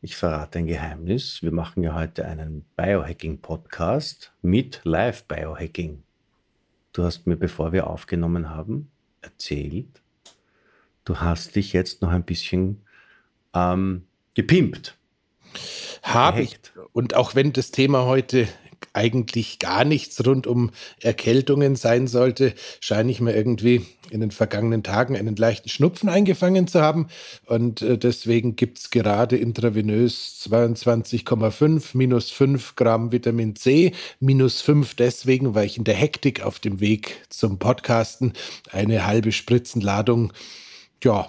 ich verrate ein Geheimnis. Wir machen ja heute einen Biohacking-Podcast mit Live-Biohacking. Du hast mir, bevor wir aufgenommen haben, erzählt, du hast dich jetzt noch ein bisschen ähm, gepimpt. Habe ich. Und auch wenn das Thema heute eigentlich gar nichts rund um Erkältungen sein sollte, scheine ich mir irgendwie in den vergangenen Tagen einen leichten Schnupfen eingefangen zu haben. Und äh, deswegen gibt es gerade intravenös 22,5 minus 5 Gramm Vitamin C, minus 5 deswegen, weil ich in der Hektik auf dem Weg zum Podcasten eine halbe Spritzenladung ja,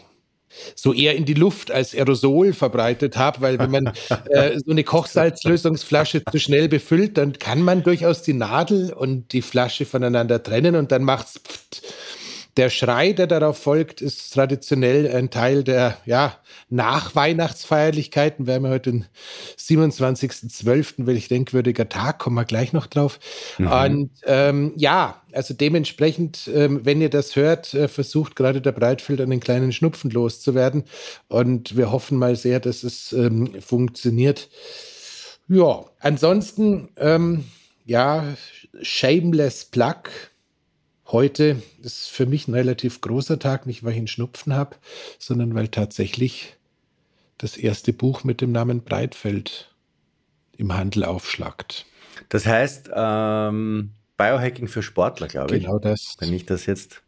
so eher in die Luft als Aerosol verbreitet habe, weil wenn man äh, so eine Kochsalzlösungsflasche zu schnell befüllt, dann kann man durchaus die Nadel und die Flasche voneinander trennen und dann macht's pft, der Schrei, der darauf folgt, ist traditionell ein Teil der ja, Nachweihnachtsfeierlichkeiten. Wir haben ja heute den 27.12., welch denkwürdiger Tag, kommen wir gleich noch drauf. Mhm. Und ähm, ja, also dementsprechend, ähm, wenn ihr das hört, äh, versucht gerade der Breitfeld einen kleinen Schnupfen loszuwerden. Und wir hoffen mal sehr, dass es ähm, funktioniert. Ja, ansonsten, ähm, ja, shameless plug Heute ist für mich ein relativ großer Tag, nicht weil ich einen Schnupfen habe, sondern weil tatsächlich das erste Buch mit dem Namen Breitfeld im Handel aufschlagt. Das heißt, ähm, Biohacking für Sportler, glaube ich. Genau das. Wenn ich das jetzt,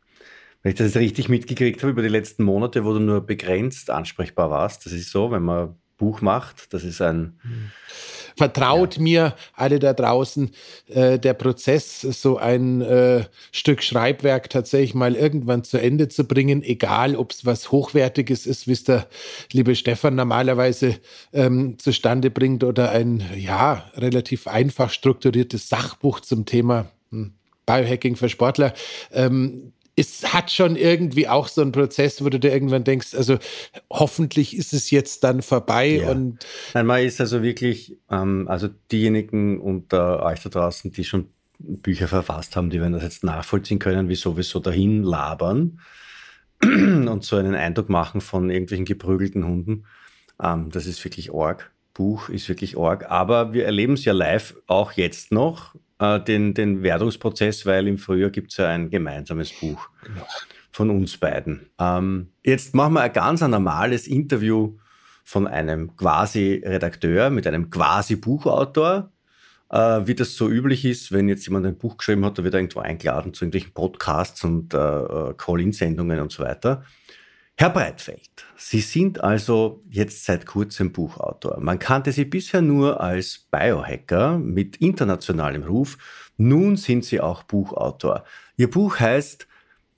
wenn ich das jetzt richtig mitgekriegt habe über die letzten Monate, wo du nur begrenzt ansprechbar warst, das ist so, wenn man Buch macht, das ist ein, hm. Vertraut ja. mir, alle da draußen, äh, der Prozess, so ein äh, Stück Schreibwerk tatsächlich mal irgendwann zu Ende zu bringen, egal ob es was Hochwertiges ist, wie es der liebe Stefan normalerweise ähm, zustande bringt, oder ein ja relativ einfach strukturiertes Sachbuch zum Thema hm, Biohacking für Sportler. Ähm, es hat schon irgendwie auch so einen Prozess, wo du dir irgendwann denkst, also hoffentlich ist es jetzt dann vorbei. Ja. Und Nein, man ist also wirklich, ähm, also diejenigen unter euch da draußen, die schon Bücher verfasst haben, die werden das jetzt nachvollziehen können, wie sowieso dahin labern und so einen Eindruck machen von irgendwelchen geprügelten Hunden. Ähm, das ist wirklich Org. Buch ist wirklich Org. Aber wir erleben es ja live auch jetzt noch äh, den, den Wertungsprozess, weil im Frühjahr gibt es ja ein gemeinsames Buch genau. von uns beiden. Ähm, jetzt machen wir ein ganz normales Interview von einem quasi Redakteur mit einem quasi Buchautor. Äh, wie das so üblich ist, wenn jetzt jemand ein Buch geschrieben hat, da wird er irgendwo eingeladen zu irgendwelchen Podcasts und äh, äh Call-in-Sendungen und so weiter. Herr Breitfeld, Sie sind also jetzt seit kurzem Buchautor. Man kannte Sie bisher nur als Biohacker mit internationalem Ruf. Nun sind Sie auch Buchautor. Ihr Buch heißt,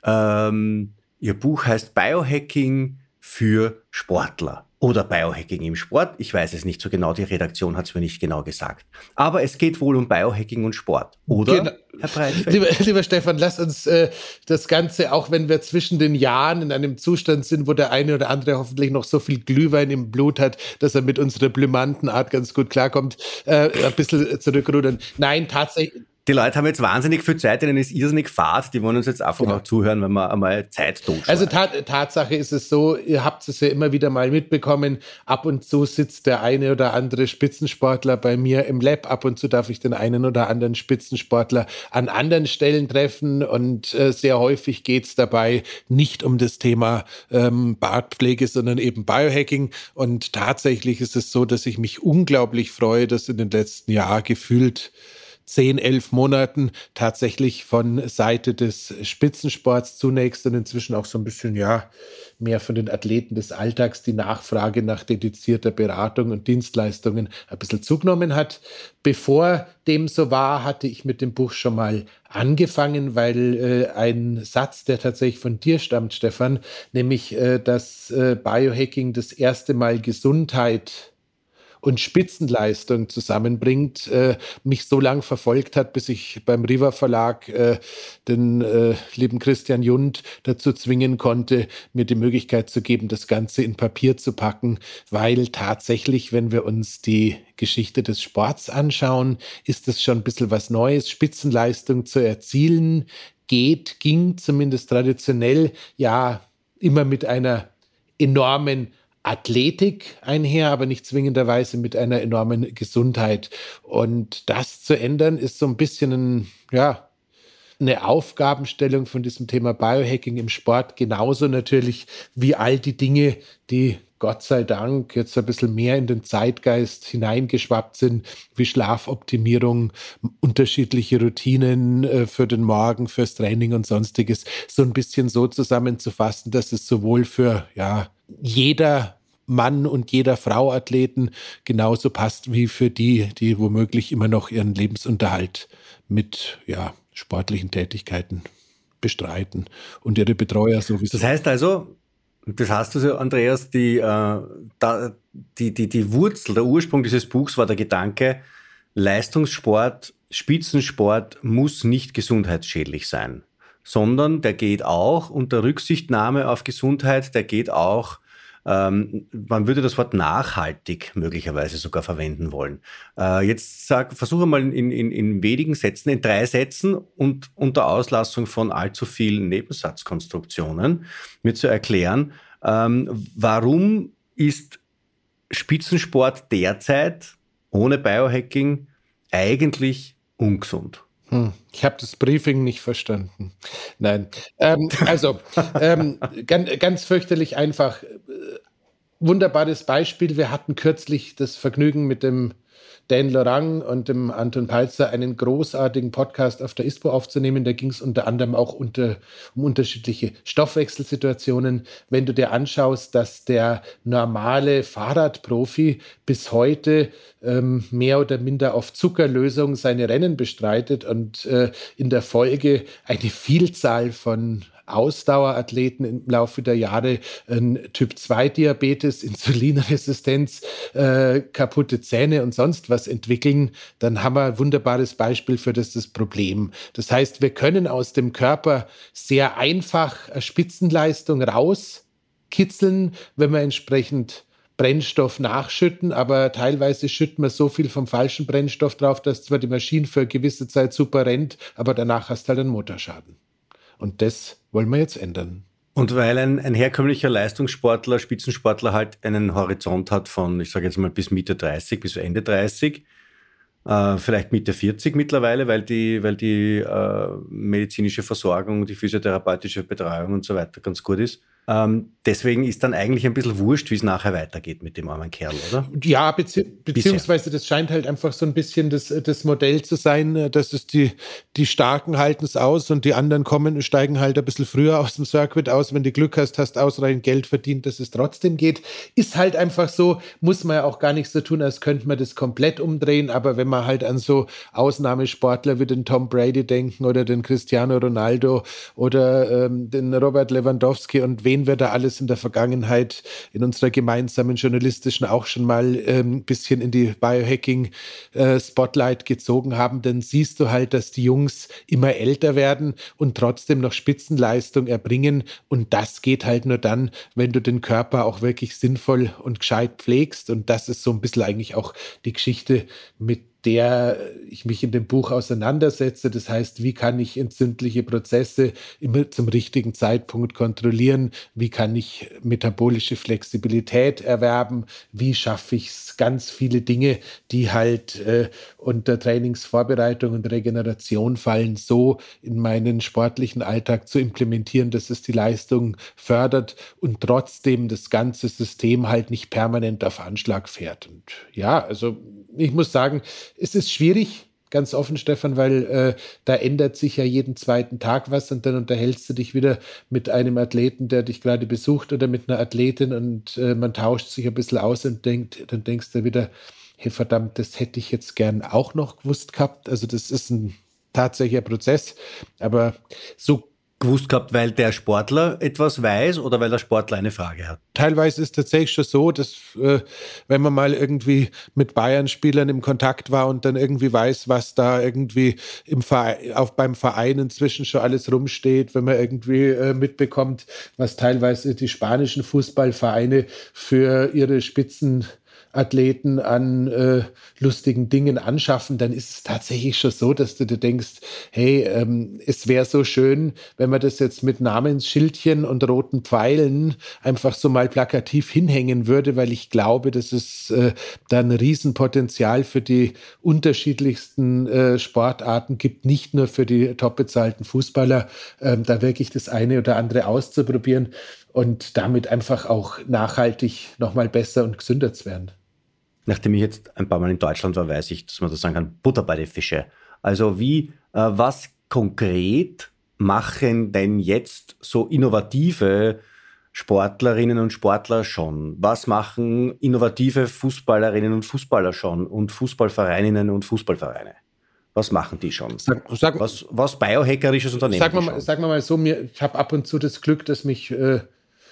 ähm, Ihr Buch heißt Biohacking für Sportler oder Biohacking im Sport. Ich weiß es nicht so genau, die Redaktion hat es mir nicht genau gesagt. Aber es geht wohl um Biohacking und Sport, oder? Genau. Herr Breitfeld? Lieber, lieber Stefan, lass uns äh, das Ganze, auch wenn wir zwischen den Jahren in einem Zustand sind, wo der eine oder andere hoffentlich noch so viel Glühwein im Blut hat, dass er mit unserer blümanten Art ganz gut klarkommt, äh, ein bisschen zurückrudern. Nein, tatsächlich die Leute haben jetzt wahnsinnig viel Zeit, denen ist irrsinnig Fahrt, die wollen uns jetzt einfach genau. auch zuhören, wenn wir einmal Zeit totschlagen. Also Tat, Tatsache ist es so, ihr habt es ja immer wieder mal mitbekommen, ab und zu sitzt der eine oder andere Spitzensportler bei mir im Lab, ab und zu darf ich den einen oder anderen Spitzensportler an anderen Stellen treffen und äh, sehr häufig geht es dabei nicht um das Thema ähm, Bartpflege, sondern eben Biohacking und tatsächlich ist es so, dass ich mich unglaublich freue, dass in den letzten Jahren gefühlt zehn, elf Monaten tatsächlich von Seite des Spitzensports zunächst und inzwischen auch so ein bisschen, ja, mehr von den Athleten des Alltags die Nachfrage nach dedizierter Beratung und Dienstleistungen ein bisschen zugenommen hat. Bevor dem so war, hatte ich mit dem Buch schon mal angefangen, weil äh, ein Satz, der tatsächlich von dir stammt, Stefan, nämlich, äh, dass äh, Biohacking das erste Mal Gesundheit und Spitzenleistung zusammenbringt, äh, mich so lange verfolgt hat, bis ich beim Riva Verlag äh, den äh, lieben Christian Jund dazu zwingen konnte, mir die Möglichkeit zu geben, das Ganze in Papier zu packen, weil tatsächlich, wenn wir uns die Geschichte des Sports anschauen, ist es schon ein bisschen was Neues, Spitzenleistung zu erzielen, geht, ging zumindest traditionell ja immer mit einer enormen Athletik einher, aber nicht zwingenderweise mit einer enormen Gesundheit. Und das zu ändern, ist so ein bisschen ein, ja, eine Aufgabenstellung von diesem Thema Biohacking im Sport, genauso natürlich wie all die Dinge, die Gott sei Dank jetzt ein bisschen mehr in den Zeitgeist hineingeschwappt sind, wie Schlafoptimierung, unterschiedliche Routinen äh, für den Morgen, fürs Training und sonstiges, so ein bisschen so zusammenzufassen, dass es sowohl für ja, jeder Mann und jeder Frau Athleten genauso passt wie für die, die womöglich immer noch ihren Lebensunterhalt mit ja, sportlichen Tätigkeiten bestreiten und ihre Betreuer sowieso. Das heißt also, das heißt also, Andreas, die, äh, da, die, die, die Wurzel, der Ursprung dieses Buchs war der Gedanke, Leistungssport, Spitzensport muss nicht gesundheitsschädlich sein, sondern der geht auch unter Rücksichtnahme auf Gesundheit, der geht auch ähm, man würde das Wort nachhaltig möglicherweise sogar verwenden wollen. Äh, jetzt sag, versuche mal in, in, in wenigen Sätzen, in drei Sätzen und unter Auslassung von allzu vielen Nebensatzkonstruktionen mir zu erklären, ähm, warum ist Spitzensport derzeit ohne Biohacking eigentlich ungesund? Hm, ich habe das Briefing nicht verstanden. Nein. Ähm, also, ähm, ganz, ganz fürchterlich einfach. Wunderbares Beispiel. Wir hatten kürzlich das Vergnügen mit dem Dan Lorang und dem Anton Palzer einen großartigen Podcast auf der ISPO aufzunehmen. Da ging es unter anderem auch unter, um unterschiedliche Stoffwechselsituationen. Wenn du dir anschaust, dass der normale Fahrradprofi bis heute ähm, mehr oder minder auf Zuckerlösung seine Rennen bestreitet und äh, in der Folge eine Vielzahl von Ausdauerathleten im Laufe der Jahre ein Typ-2-Diabetes, Insulinresistenz, äh, kaputte Zähne und sonst was entwickeln, dann haben wir ein wunderbares Beispiel für das, das Problem. Das heißt, wir können aus dem Körper sehr einfach Spitzenleistung rauskitzeln, wenn wir entsprechend Brennstoff nachschütten, aber teilweise schütten wir so viel vom falschen Brennstoff drauf, dass zwar die Maschine für eine gewisse Zeit super rennt, aber danach hast du halt einen Motorschaden. Und das wollen wir jetzt ändern. Und weil ein, ein herkömmlicher Leistungssportler, Spitzensportler halt einen Horizont hat von, ich sage jetzt mal, bis Mitte 30, bis Ende 30, äh, vielleicht Mitte 40 mittlerweile, weil die, weil die äh, medizinische Versorgung, die physiotherapeutische Betreuung und so weiter ganz gut ist. Ähm, deswegen ist dann eigentlich ein bisschen wurscht, wie es nachher weitergeht mit dem armen Kerl, oder? Ja, bezieh beziehungsweise Bisher. das scheint halt einfach so ein bisschen das, das Modell zu sein, äh, dass es die, die Starken halten es aus und die anderen kommen und steigen halt ein bisschen früher aus dem Circuit aus. Wenn du Glück hast, hast ausreichend Geld verdient, dass es trotzdem geht. Ist halt einfach so, muss man ja auch gar nicht so tun, als könnte man das komplett umdrehen. Aber wenn man halt an so Ausnahmesportler wie den Tom Brady denken oder den Cristiano Ronaldo oder ähm, den Robert Lewandowski und wen wir da alles in der Vergangenheit in unserer gemeinsamen journalistischen auch schon mal ein ähm, bisschen in die Biohacking-Spotlight äh, gezogen haben, dann siehst du halt, dass die Jungs immer älter werden und trotzdem noch Spitzenleistung erbringen. Und das geht halt nur dann, wenn du den Körper auch wirklich sinnvoll und gescheit pflegst. Und das ist so ein bisschen eigentlich auch die Geschichte mit der ich mich in dem Buch auseinandersetze. Das heißt, wie kann ich entzündliche Prozesse immer zum richtigen Zeitpunkt kontrollieren? Wie kann ich metabolische Flexibilität erwerben? Wie schaffe ich es, ganz viele Dinge, die halt äh, unter Trainingsvorbereitung und Regeneration fallen, so in meinen sportlichen Alltag zu implementieren, dass es die Leistung fördert und trotzdem das ganze System halt nicht permanent auf Anschlag fährt. Und ja, also ich muss sagen, es ist schwierig, ganz offen, Stefan, weil äh, da ändert sich ja jeden zweiten Tag was und dann unterhältst du dich wieder mit einem Athleten, der dich gerade besucht oder mit einer Athletin und äh, man tauscht sich ein bisschen aus und denkt, dann denkst du wieder, hey verdammt, das hätte ich jetzt gern auch noch gewusst gehabt. Also das ist ein tatsächlicher Prozess, aber so gewusst gehabt, weil der Sportler etwas weiß oder weil der Sportler eine Frage hat? Teilweise ist es tatsächlich schon so, dass äh, wenn man mal irgendwie mit Bayern-Spielern im Kontakt war und dann irgendwie weiß, was da irgendwie im Verein, auf, beim Verein inzwischen schon alles rumsteht, wenn man irgendwie äh, mitbekommt, was teilweise die spanischen Fußballvereine für ihre Spitzen Athleten an äh, lustigen Dingen anschaffen, dann ist es tatsächlich schon so, dass du dir denkst, hey, ähm, es wäre so schön, wenn man das jetzt mit Namensschildchen und roten Pfeilen einfach so mal plakativ hinhängen würde, weil ich glaube, dass es äh, da ein Riesenpotenzial für die unterschiedlichsten äh, Sportarten gibt, nicht nur für die top bezahlten Fußballer, ähm, da wirklich das eine oder andere auszuprobieren und damit einfach auch nachhaltig nochmal besser und gesünder zu werden nachdem ich jetzt ein paar Mal in Deutschland war, weiß ich, dass man das sagen kann, Butter bei den Fische. Also wie, äh, was konkret machen denn jetzt so innovative Sportlerinnen und Sportler schon? Was machen innovative Fußballerinnen und Fußballer schon und Fußballvereininnen und Fußballvereine? Was machen die schon? Sag, sag, was, was biohackerisches Unternehmen? Wir mal, sagen wir mal so, mir, ich habe ab und zu das Glück, dass mich äh,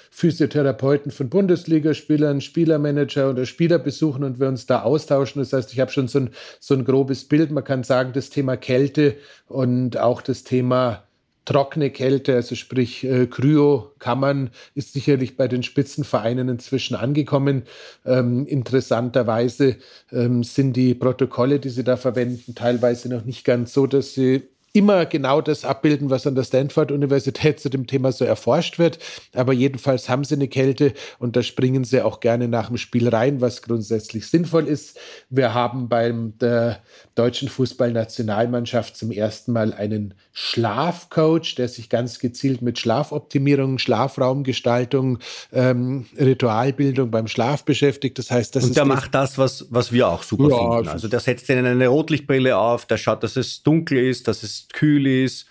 Physiotherapeuten von Bundesligaspielern, Spielermanager oder Spieler besuchen und wir uns da austauschen. Das heißt, ich habe schon so ein, so ein grobes Bild. Man kann sagen, das Thema Kälte und auch das Thema trockene Kälte, also sprich äh, Kryokammern, ist sicherlich bei den Spitzenvereinen inzwischen angekommen. Ähm, interessanterweise ähm, sind die Protokolle, die sie da verwenden, teilweise noch nicht ganz so, dass sie immer genau das abbilden, was an der Stanford-Universität zu dem Thema so erforscht wird. Aber jedenfalls haben sie eine Kälte und da springen sie auch gerne nach dem Spiel rein, was grundsätzlich sinnvoll ist. Wir haben beim der deutschen Fußballnationalmannschaft zum ersten Mal einen Schlafcoach, der sich ganz gezielt mit Schlafoptimierung, Schlafraumgestaltung, ähm, Ritualbildung beim Schlaf beschäftigt. Das heißt, das und der macht das, was, was wir auch super ja, finden. Also der setzt ihnen eine Rotlichtbrille auf, der schaut, dass es dunkel ist, dass es kühl ist.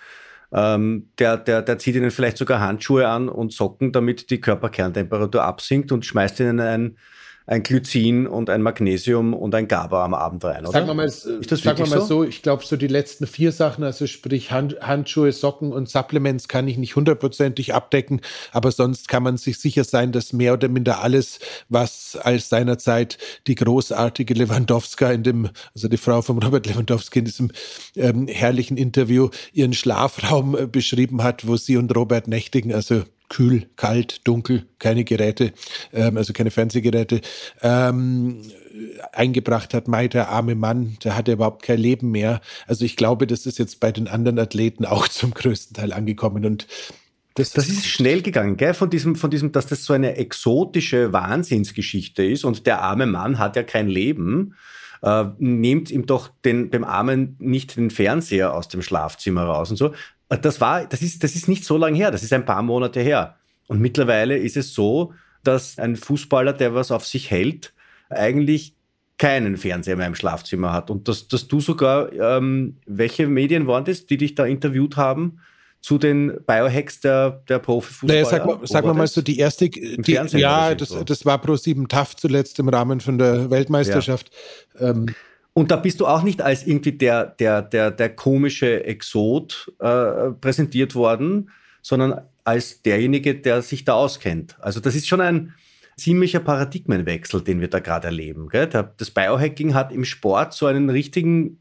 Ähm, der, der, der zieht ihnen vielleicht sogar Handschuhe an und Socken, damit die Körperkerntemperatur absinkt und schmeißt ihnen ein ein Glycin und ein Magnesium und ein GABA am Abend rein, oder? Sagen wir mal, ist das sagen wir mal so? so? ich glaube, so die letzten vier Sachen, also sprich Hand, Handschuhe, Socken und Supplements kann ich nicht hundertprozentig abdecken, aber sonst kann man sich sicher sein, dass mehr oder minder alles, was als seinerzeit die großartige Lewandowska in dem, also die Frau von Robert Lewandowski in diesem ähm, herrlichen Interview ihren Schlafraum äh, beschrieben hat, wo sie und Robert nächtigen, also kühl, kalt, dunkel, keine Geräte, ähm, also keine Fernsehgeräte, ähm, eingebracht hat, Mai, der arme Mann, der hatte überhaupt kein Leben mehr. Also ich glaube, das ist jetzt bei den anderen Athleten auch zum größten Teil angekommen und das, das ist schnell gegangen, gell? Von diesem, von diesem, dass das so eine exotische Wahnsinnsgeschichte ist und der arme Mann hat ja kein Leben. Äh, nehmt ihm doch den, dem Armen nicht den Fernseher aus dem Schlafzimmer raus und so. Das war, das ist, das ist nicht so lange her, das ist ein paar Monate her. Und mittlerweile ist es so, dass ein Fußballer, der was auf sich hält, eigentlich keinen Fernseher mehr im Schlafzimmer hat. Und dass, dass du sogar, ähm, welche Medien waren das, die dich da interviewt haben? Zu den Biohacks der, der Profifußballer? Naja, sag, mal, sag mal, mal so, die erste, die, ja, das, so. das war Pro 7 TAF zuletzt im Rahmen von der Weltmeisterschaft. Ja. Ähm, und da bist du auch nicht als irgendwie der, der, der, der komische Exot äh, präsentiert worden, sondern als derjenige, der sich da auskennt. Also das ist schon ein ziemlicher Paradigmenwechsel, den wir da gerade erleben. Gell? Das Biohacking hat im Sport so einen richtigen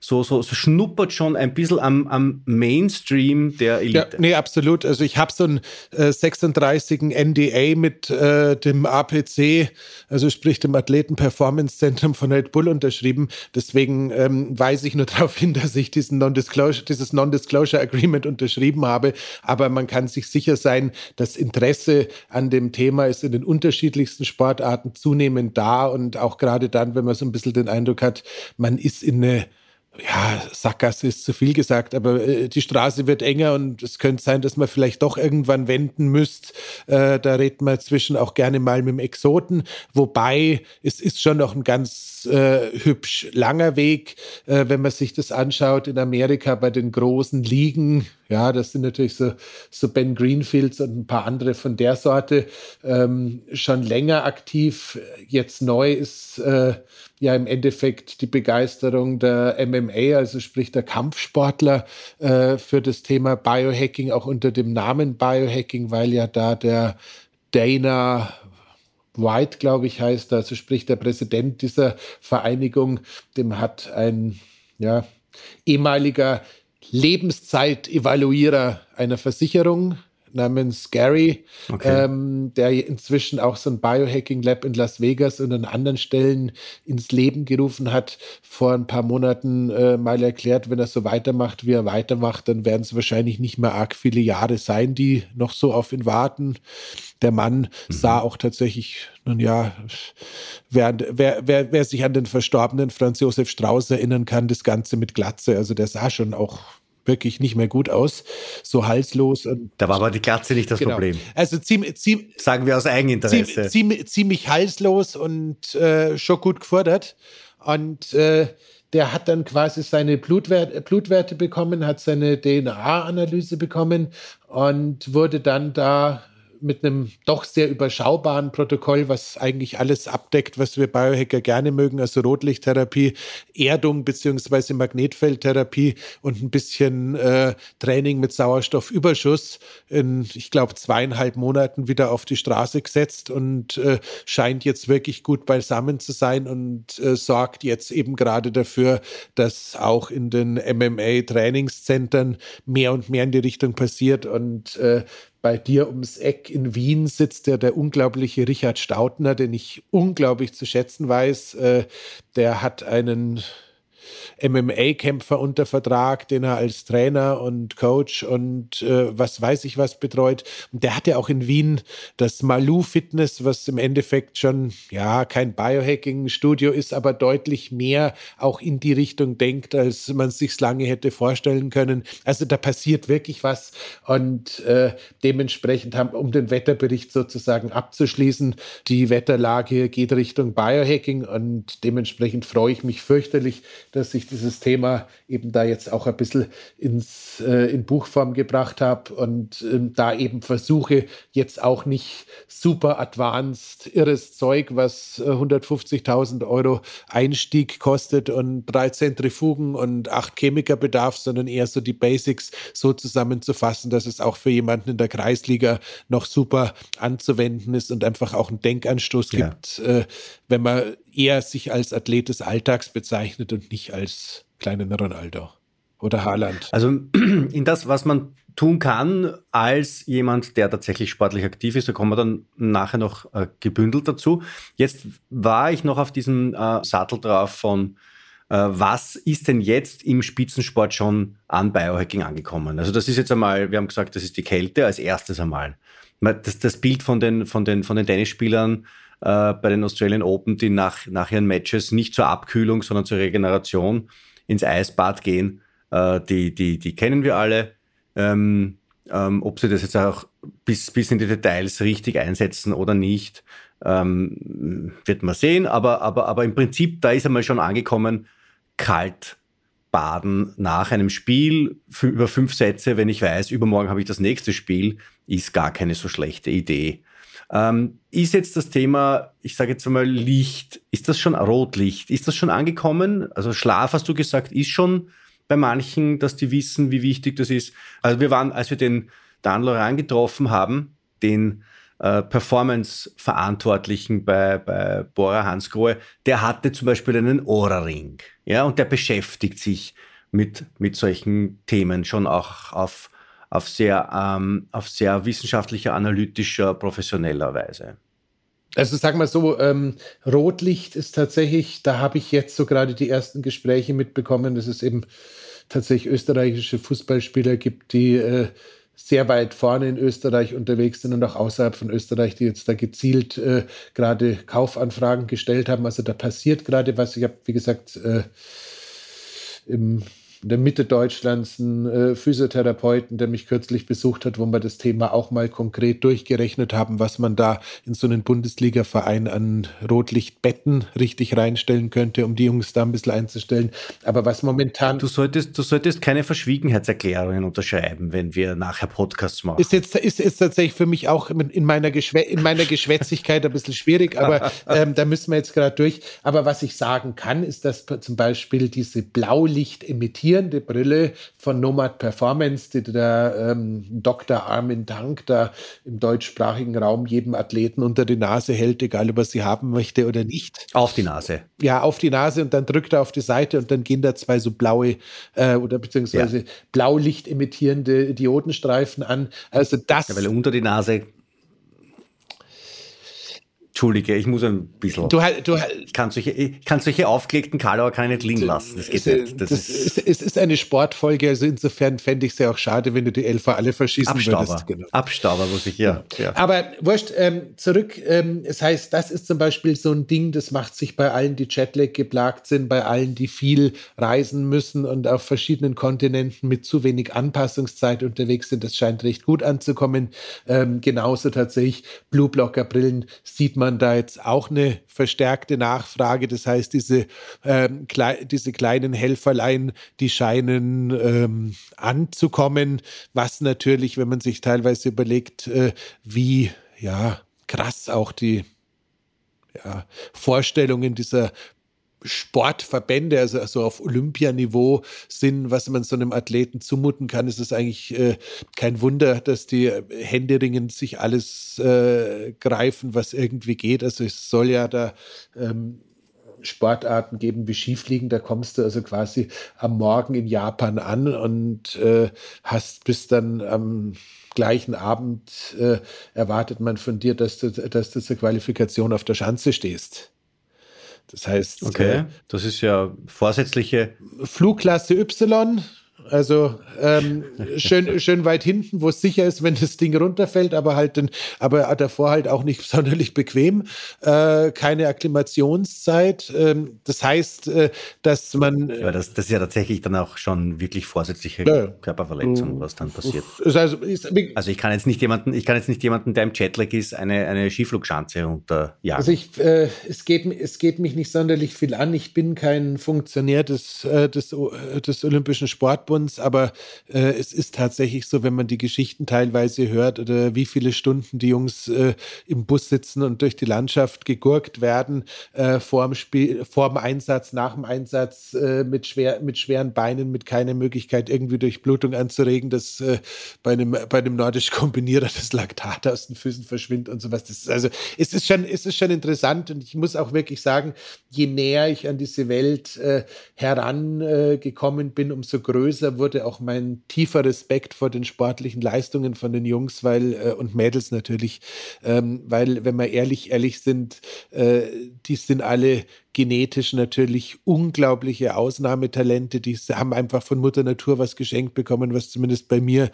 so, so, so schnuppert schon ein bisschen am, am Mainstream der Elite. Ja, nee, absolut. Also ich habe so einen äh, 36 NDA mit äh, dem APC, also sprich dem Athleten Performance Zentrum von Red Bull unterschrieben. Deswegen ähm, weise ich nur darauf hin, dass ich diesen Non-Disclosure, dieses Non-Disclosure Agreement unterschrieben habe. Aber man kann sich sicher sein, das Interesse an dem Thema ist in den unterschiedlichsten Sportarten zunehmend da und auch gerade dann, wenn man so ein bisschen den Eindruck hat, man ist in eine ja, Sackgasse ist zu viel gesagt, aber äh, die Straße wird enger und es könnte sein, dass man vielleicht doch irgendwann wenden müsst. Äh, da redet man zwischen auch gerne mal mit dem Exoten, wobei es ist schon noch ein ganz äh, hübsch langer Weg, äh, wenn man sich das anschaut in Amerika bei den großen Ligen. Ja, das sind natürlich so, so Ben Greenfields und ein paar andere von der Sorte ähm, schon länger aktiv. Jetzt neu ist äh, ja im Endeffekt die Begeisterung der MMA, also sprich der Kampfsportler, äh, für das Thema Biohacking, auch unter dem Namen Biohacking, weil ja da der Dana White, glaube ich, heißt, also sprich der Präsident dieser Vereinigung, dem hat ein ja, ehemaliger Lebenszeit-Evaluierer einer Versicherung namens Gary, okay. ähm, der inzwischen auch so ein Biohacking Lab in Las Vegas und an anderen Stellen ins Leben gerufen hat, vor ein paar Monaten äh, mal erklärt, wenn er so weitermacht, wie er weitermacht, dann werden es wahrscheinlich nicht mehr arg viele Jahre sein, die noch so auf ihn warten. Der Mann mhm. sah auch tatsächlich, nun ja, wer, wer, wer, wer sich an den verstorbenen Franz Josef Strauß erinnern kann, das Ganze mit Glatze, also der sah schon auch wirklich nicht mehr gut aus, so halslos. Und da war aber die Glatze nicht das genau. Problem. Also ziemlich, ziemlich, sagen wir aus Eigeninteresse. Ziemlich, ziemlich halslos und äh, schon gut gefordert. Und äh, der hat dann quasi seine Blutwert, Blutwerte bekommen, hat seine DNA-Analyse bekommen und wurde dann da mit einem doch sehr überschaubaren Protokoll, was eigentlich alles abdeckt, was wir Biohacker gerne mögen, also Rotlichttherapie, Erdung beziehungsweise Magnetfeldtherapie und ein bisschen äh, Training mit Sauerstoffüberschuss in, ich glaube, zweieinhalb Monaten wieder auf die Straße gesetzt und äh, scheint jetzt wirklich gut beisammen zu sein und äh, sorgt jetzt eben gerade dafür, dass auch in den MMA-Trainingszentren mehr und mehr in die Richtung passiert und äh, bei dir ums Eck in Wien sitzt der, der unglaubliche Richard Stautner, den ich unglaublich zu schätzen weiß. Äh, der hat einen MMA-Kämpfer unter Vertrag, den er als Trainer und Coach und äh, was weiß ich was betreut. Und der hat ja auch in Wien das Malou Fitness, was im Endeffekt schon, ja, kein Biohacking-Studio ist, aber deutlich mehr auch in die Richtung denkt, als man sich lange hätte vorstellen können. Also da passiert wirklich was und äh, dementsprechend haben, um den Wetterbericht sozusagen abzuschließen, die Wetterlage geht Richtung Biohacking und dementsprechend freue ich mich fürchterlich, dass ich dieses Thema eben da jetzt auch ein bisschen ins, äh, in Buchform gebracht habe und ähm, da eben versuche, jetzt auch nicht super advanced, irres Zeug, was äh, 150.000 Euro Einstieg kostet und drei Zentrifugen und acht Chemikerbedarf, sondern eher so die Basics so zusammenzufassen, dass es auch für jemanden in der Kreisliga noch super anzuwenden ist und einfach auch einen Denkanstoß ja. gibt, äh, wenn man eher sich als Athlet des Alltags bezeichnet und nicht als kleinen Ronaldo oder Haaland. Also in das, was man tun kann als jemand, der tatsächlich sportlich aktiv ist, da kommen wir dann nachher noch äh, gebündelt dazu. Jetzt war ich noch auf diesem äh, Sattel drauf von äh, was ist denn jetzt im Spitzensport schon an Biohacking angekommen? Also das ist jetzt einmal, wir haben gesagt, das ist die Kälte als erstes einmal. Das, das Bild von den, von den, von den Tennisspielern äh, bei den Australian Open, die nach, nach ihren Matches nicht zur Abkühlung, sondern zur Regeneration ins Eisbad gehen. Äh, die, die, die kennen wir alle. Ähm, ähm, ob sie das jetzt auch bis, bis in die Details richtig einsetzen oder nicht, ähm, wird man sehen. Aber, aber, aber im Prinzip, da ist einmal schon angekommen, kalt baden nach einem Spiel über fünf Sätze, wenn ich weiß, übermorgen habe ich das nächste Spiel, ist gar keine so schlechte Idee. Ähm, ist jetzt das Thema, ich sage jetzt einmal Licht, ist das schon Rotlicht? Ist das schon angekommen? Also Schlaf, hast du gesagt, ist schon bei manchen, dass die wissen, wie wichtig das ist. Also wir waren, als wir den Dan Laurent getroffen haben, den äh, Performance-Verantwortlichen bei, bei Bora Hansgrohe, der hatte zum Beispiel einen Ohrring. Ja, und der beschäftigt sich mit, mit solchen Themen schon auch auf, auf, sehr, ähm, auf sehr wissenschaftlicher, analytischer, professioneller Weise. Also sag mal so, ähm, Rotlicht ist tatsächlich, da habe ich jetzt so gerade die ersten Gespräche mitbekommen, dass es eben tatsächlich österreichische Fußballspieler gibt, die äh, sehr weit vorne in Österreich unterwegs sind und auch außerhalb von Österreich, die jetzt da gezielt äh, gerade Kaufanfragen gestellt haben. Also da passiert gerade was. Ich habe, wie gesagt, äh, im in der Mitte Deutschlands einen äh, Physiotherapeuten, der mich kürzlich besucht hat, wo wir das Thema auch mal konkret durchgerechnet haben, was man da in so einen Bundesliga-Verein an Rotlichtbetten richtig reinstellen könnte, um die Jungs da ein bisschen einzustellen. Aber was momentan. Du solltest, du solltest keine Verschwiegenheitserklärungen unterschreiben, wenn wir nachher Podcasts machen. Ist jetzt ist, ist tatsächlich für mich auch in meiner, Geschwä in meiner Geschwätzigkeit ein bisschen schwierig, aber ähm, da müssen wir jetzt gerade durch. Aber was ich sagen kann, ist, dass zum Beispiel diese Blaulicht emittieren rotierende Brille von Nomad Performance, die der ähm, Dr. Armin Dank da im deutschsprachigen Raum jedem Athleten unter die Nase hält, egal ob er sie haben möchte oder nicht. Auf die Nase. Ja, auf die Nase und dann drückt er auf die Seite und dann gehen da zwei so blaue äh, oder beziehungsweise ja. Blaulicht emittierende Diodenstreifen an. Also das. Ja, weil unter die Nase Entschuldige, ich muss ein bisschen. Du, du, ich, kann solche, ich kann solche aufgelegten Karlauer kann nicht liegen lassen. Das geht ist, nicht. Das, das ist, ist, ist, eine Sportfolge, also insofern fände ich es ja auch schade, wenn du die Elfer alle verschießen Abstauber. würdest. Genau. Abstauber muss ich, ja. ja. Aber wurscht, ähm, zurück. Ähm, es heißt, das ist zum Beispiel so ein Ding, das macht sich bei allen, die Jetlag geplagt sind, bei allen, die viel reisen müssen und auf verschiedenen Kontinenten mit zu wenig Anpassungszeit unterwegs sind. Das scheint recht gut anzukommen. Ähm, genauso tatsächlich Blueblocker-Brillen sieht man man da jetzt auch eine verstärkte Nachfrage. Das heißt, diese, ähm, klei diese kleinen Helferlein, die scheinen ähm, anzukommen, was natürlich, wenn man sich teilweise überlegt, äh, wie ja, krass auch die ja, Vorstellungen dieser Sportverbände, also, also auf Olympianiveau sind, was man so einem Athleten zumuten kann, ist es eigentlich äh, kein Wunder, dass die Händeringen sich alles äh, greifen, was irgendwie geht. Also es soll ja da ähm, Sportarten geben wie Skifliegen, da kommst du also quasi am Morgen in Japan an und äh, hast bis dann am gleichen Abend äh, erwartet man von dir, dass du, dass du zur Qualifikation auf der Schanze stehst. Das heißt, okay, äh, das ist ja vorsätzliche Flugklasse Y also ähm, schön, schön weit hinten, wo es sicher ist, wenn das Ding runterfällt, aber halt den, aber davor halt auch nicht sonderlich bequem. Äh, keine Akklimationszeit. Ähm, das heißt, äh, dass man. Ja, das, das ist ja tatsächlich dann auch schon wirklich vorsätzliche ja. Körperverletzung, was dann passiert. Also, also, ich kann jetzt nicht jemanden, ich kann jetzt nicht jemanden, der im Jetlag ist, eine, eine Skiflugschanze unterjagen. Also ich, äh, es, geht, es geht mich nicht sonderlich viel an. Ich bin kein Funktionär des, äh, des, des Olympischen Sportbundes uns, aber äh, es ist tatsächlich so, wenn man die Geschichten teilweise hört oder wie viele Stunden die Jungs äh, im Bus sitzen und durch die Landschaft gegurkt werden, äh, vor, dem Spiel, vor dem Einsatz, nach dem Einsatz, äh, mit, schwer, mit schweren Beinen, mit keiner Möglichkeit, irgendwie Durchblutung anzuregen, dass äh, bei, einem, bei einem nordisch Kombinierer das Laktat aus den Füßen verschwindet und sowas. Das ist, also es ist, schon, es ist schon interessant und ich muss auch wirklich sagen, je näher ich an diese Welt äh, herangekommen bin, umso größer größer wurde auch mein tiefer Respekt vor den sportlichen Leistungen von den Jungs weil, äh, und Mädels natürlich, ähm, weil, wenn wir ehrlich, ehrlich sind, äh, die sind alle genetisch natürlich unglaubliche Ausnahmetalente. Die haben einfach von Mutter Natur was geschenkt bekommen, was zumindest bei mir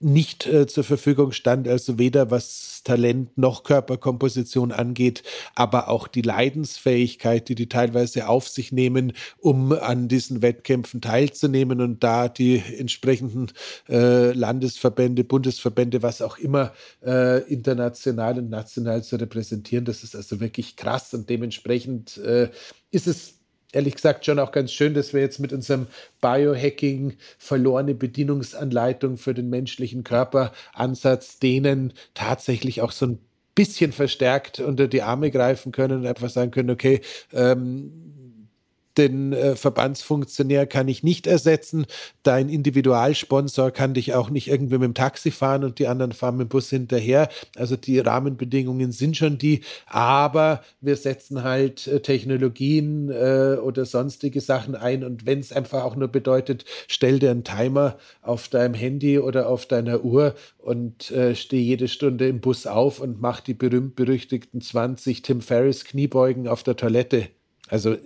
nicht äh, zur Verfügung stand. Also weder was Talent noch Körperkomposition angeht, aber auch die Leidensfähigkeit, die die teilweise auf sich nehmen, um an diesen Wettkämpfen teilzunehmen und da die entsprechenden äh, Landesverbände, Bundesverbände, was auch immer, äh, international und national zu repräsentieren. Das ist also wirklich krass und dementsprechend äh, ist es ehrlich gesagt schon auch ganz schön, dass wir jetzt mit unserem Biohacking verlorene Bedienungsanleitung für den menschlichen Körperansatz denen tatsächlich auch so ein bisschen verstärkt unter die Arme greifen können und einfach sagen können, okay, ähm, den äh, Verbandsfunktionär kann ich nicht ersetzen. Dein Individualsponsor kann dich auch nicht irgendwie mit dem Taxi fahren und die anderen fahren mit dem Bus hinterher. Also die Rahmenbedingungen sind schon die, aber wir setzen halt äh, Technologien äh, oder sonstige Sachen ein und wenn es einfach auch nur bedeutet, stell dir einen Timer auf deinem Handy oder auf deiner Uhr und äh, steh jede Stunde im Bus auf und mach die berühmt-berüchtigten 20 Tim Ferriss Kniebeugen auf der Toilette. Also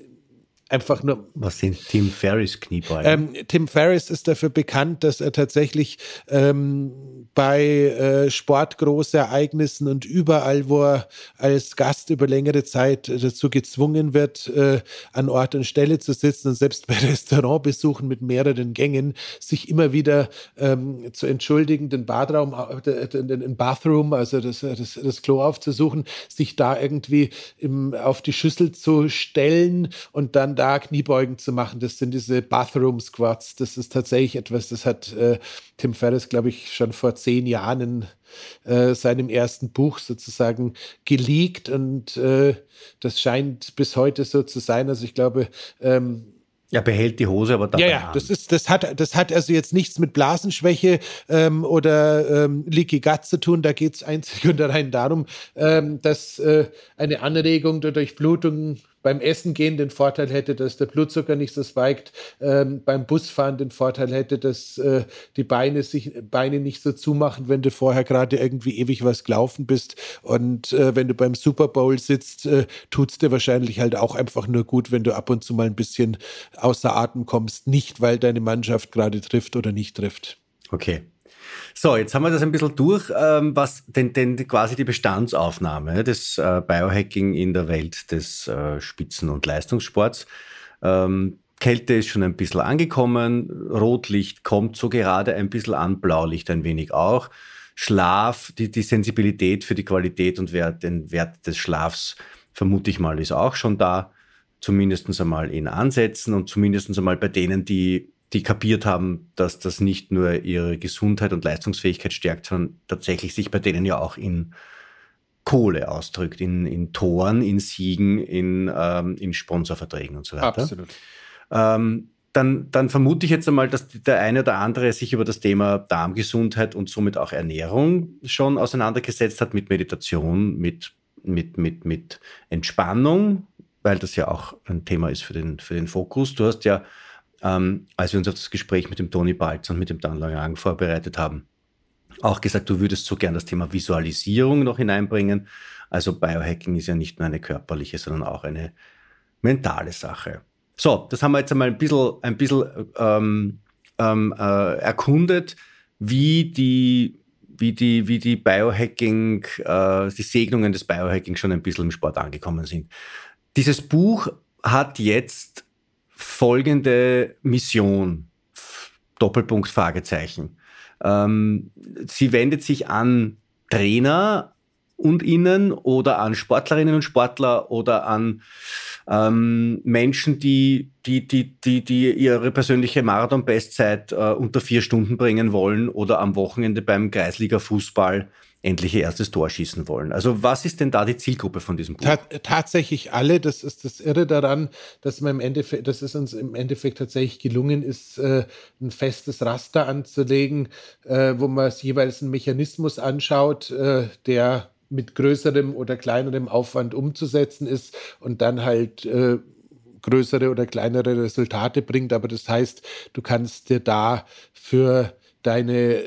einfach nur. Was sind Tim Ferris Kniebeugen? Ähm, Tim Ferris ist dafür bekannt, dass er tatsächlich ähm, bei äh, Sportgroßereignissen und überall, wo er als Gast über längere Zeit dazu gezwungen wird, äh, an Ort und Stelle zu sitzen und selbst bei Restaurantbesuchen mit mehreren Gängen sich immer wieder ähm, zu entschuldigen, den Badraum, äh, den Bathroom, also das, das, das Klo aufzusuchen, sich da irgendwie im, auf die Schüssel zu stellen und dann da Kniebeugen zu machen. Das sind diese Bathroom Squats. Das ist tatsächlich etwas, das hat äh, Tim Ferriss, glaube ich, schon vor zehn Jahren in äh, seinem ersten Buch sozusagen geleakt und äh, das scheint bis heute so zu sein. Also ich glaube, ähm, er behält die Hose, aber dabei Ja, ja, das, ist, das, hat, das hat also jetzt nichts mit Blasenschwäche ähm, oder ähm, Leaky Gut zu tun. Da geht es einzig und allein darum, ähm, dass äh, eine Anregung der Durchblutung beim Essen gehen den Vorteil hätte, dass der Blutzucker nicht so spiked, ähm, beim Busfahren den Vorteil hätte, dass äh, die Beine sich Beine nicht so zumachen, wenn du vorher gerade irgendwie ewig was gelaufen bist. Und äh, wenn du beim Super Bowl sitzt, äh, tut es dir wahrscheinlich halt auch einfach nur gut, wenn du ab und zu mal ein bisschen außer Atem kommst. Nicht, weil deine Mannschaft gerade trifft oder nicht trifft. Okay. So, jetzt haben wir das ein bisschen durch, ähm, was denn, denn quasi die Bestandsaufnahme des äh, Biohacking in der Welt des äh, Spitzen- und Leistungssports. Ähm, Kälte ist schon ein bisschen angekommen, Rotlicht kommt so gerade ein bisschen an, Blaulicht ein wenig auch. Schlaf, die, die Sensibilität für die Qualität und Wert, den Wert des Schlafs, vermute ich mal, ist auch schon da. Zumindest einmal in Ansätzen und zumindest einmal bei denen, die die kapiert haben, dass das nicht nur ihre Gesundheit und Leistungsfähigkeit stärkt, sondern tatsächlich sich bei denen ja auch in Kohle ausdrückt, in, in Toren, in Siegen, in, ähm, in Sponsorverträgen und so weiter. Absolut. Ähm, dann, dann vermute ich jetzt einmal, dass der eine oder andere sich über das Thema Darmgesundheit und somit auch Ernährung schon auseinandergesetzt hat mit Meditation, mit, mit, mit, mit Entspannung, weil das ja auch ein Thema ist für den, für den Fokus. Du hast ja ähm, als wir uns auf das Gespräch mit dem Toni Balz und mit dem Dan Lang vorbereitet haben, auch gesagt, du würdest so gern das Thema Visualisierung noch hineinbringen. Also Biohacking ist ja nicht nur eine körperliche, sondern auch eine mentale Sache. So, das haben wir jetzt einmal ein bisschen, ein bisschen ähm, ähm, äh, erkundet, wie die, wie die, wie die Biohacking, äh, die Segnungen des Biohacking schon ein bisschen im Sport angekommen sind. Dieses Buch hat jetzt folgende Mission. Doppelpunkt Fragezeichen. Ähm, sie wendet sich an Trainer und Innen oder an Sportlerinnen und Sportler oder an ähm, Menschen, die, die, die, die, die ihre persönliche Marathon-Bestzeit äh, unter vier Stunden bringen wollen oder am Wochenende beim Kreisliga Fußball endlich ihr erstes Tor schießen wollen. Also was ist denn da die Zielgruppe von diesem Buch? Ta tatsächlich alle. Das ist das Irre daran, dass man im Endeffekt, dass es uns im Endeffekt tatsächlich gelungen ist, äh, ein festes Raster anzulegen, äh, wo man jeweils einen Mechanismus anschaut, äh, der mit größerem oder kleinerem Aufwand umzusetzen ist und dann halt äh, größere oder kleinere Resultate bringt. Aber das heißt, du kannst dir da für deine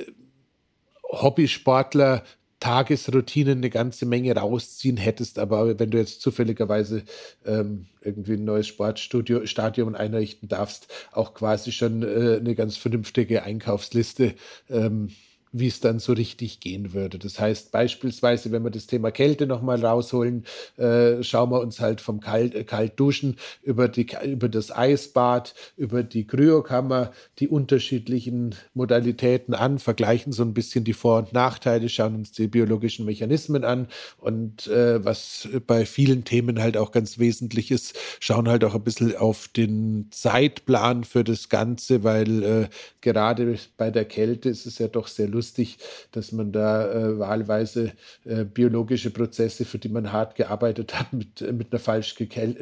Hobbysportler Tagesroutinen eine ganze Menge rausziehen hättest, aber wenn du jetzt zufälligerweise ähm, irgendwie ein neues Sportstadion einrichten darfst, auch quasi schon äh, eine ganz vernünftige Einkaufsliste ähm, wie es dann so richtig gehen würde. Das heißt beispielsweise, wenn wir das Thema Kälte nochmal rausholen, äh, schauen wir uns halt vom Kalt, äh, Kaltduschen über, die, über das Eisbad, über die Kryokammer, die unterschiedlichen Modalitäten an, vergleichen so ein bisschen die Vor- und Nachteile, schauen uns die biologischen Mechanismen an und äh, was bei vielen Themen halt auch ganz wesentlich ist, schauen halt auch ein bisschen auf den Zeitplan für das Ganze, weil äh, gerade bei der Kälte ist es ja doch sehr lustig, lustig, dass man da äh, wahlweise äh, biologische Prozesse, für die man hart gearbeitet hat, mit, mit einer falsch,